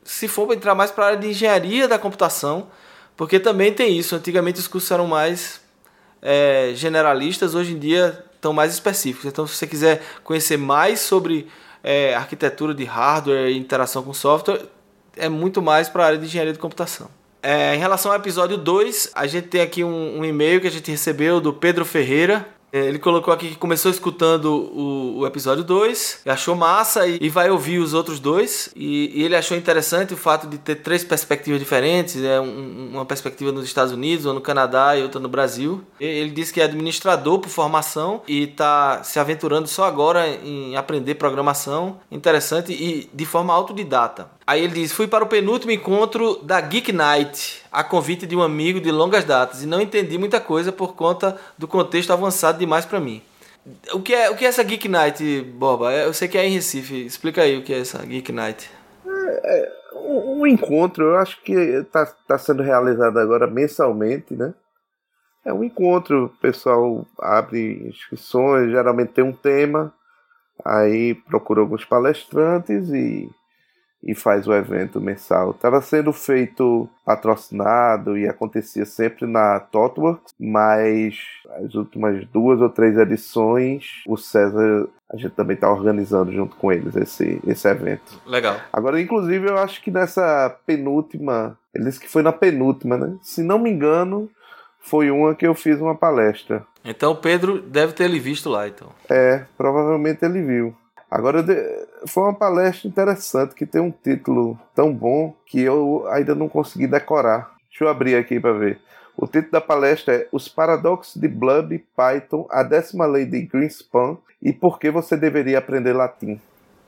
se for entrar mais para a área de engenharia da computação, porque também tem isso. Antigamente os cursos eram mais é, generalistas, hoje em dia estão mais específicos. Então, se você quiser conhecer mais sobre é, arquitetura de hardware e interação com software, é muito mais para a área de engenharia de computação. É, em relação ao episódio 2, a gente tem aqui um, um e-mail que a gente recebeu do Pedro Ferreira. É, ele colocou aqui que começou escutando o, o episódio 2, achou massa e, e, vai ouvir os outros dois. E, e, ele achou interessante o fato de ter três perspectivas diferentes: né? Um, uma perspectiva nos Estados Unidos, ou no Canadá e outra no Brasil. Ele disse que é administrador por formação e está se aventurando só agora em aprender programação. Interessante e de forma autodidata. Aí ele diz: Fui para o penúltimo encontro da Geek Night, a convite de um amigo de longas datas, e não entendi muita coisa por conta do contexto avançado demais para mim. O que, é, o que é essa Geek Night, Boba? Eu sei que é em Recife. Explica aí o que é essa Geek Night. É, é um, um encontro, eu acho que está tá sendo realizado agora mensalmente, né? É um encontro, o pessoal abre inscrições, geralmente tem um tema, aí procura alguns palestrantes e e faz o evento mensal. Estava sendo feito patrocinado e acontecia sempre na TOTWORKS, mas as últimas duas ou três edições o César a gente também está organizando junto com eles esse, esse evento. Legal. Agora, inclusive, eu acho que nessa penúltima, ele disse que foi na penúltima, né? Se não me engano, foi uma que eu fiz uma palestra. Então o Pedro deve ter ele visto lá, então. É, provavelmente ele viu. Agora, foi uma palestra interessante que tem um título tão bom que eu ainda não consegui decorar. Deixa eu abrir aqui para ver. O título da palestra é Os Paradoxos de Blub, Python, a décima lei de Greenspan e por que você deveria aprender latim.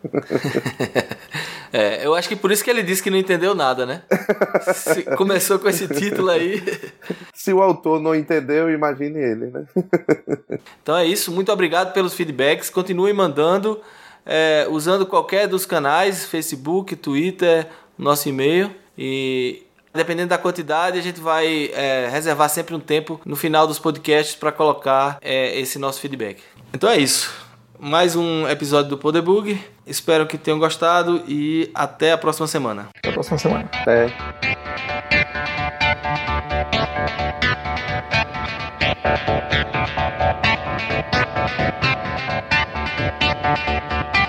é, eu acho que por isso que ele disse que não entendeu nada, né? Se começou com esse título aí. Se o autor não entendeu, imagine ele, né? então é isso. Muito obrigado pelos feedbacks. Continue mandando é, usando qualquer dos canais, Facebook, Twitter, nosso e-mail. E dependendo da quantidade, a gente vai é, reservar sempre um tempo no final dos podcasts para colocar é, esse nosso feedback. Então é isso. Mais um episódio do Podebug. Espero que tenham gostado e até a próxima semana. Até a próxima semana. Até. Música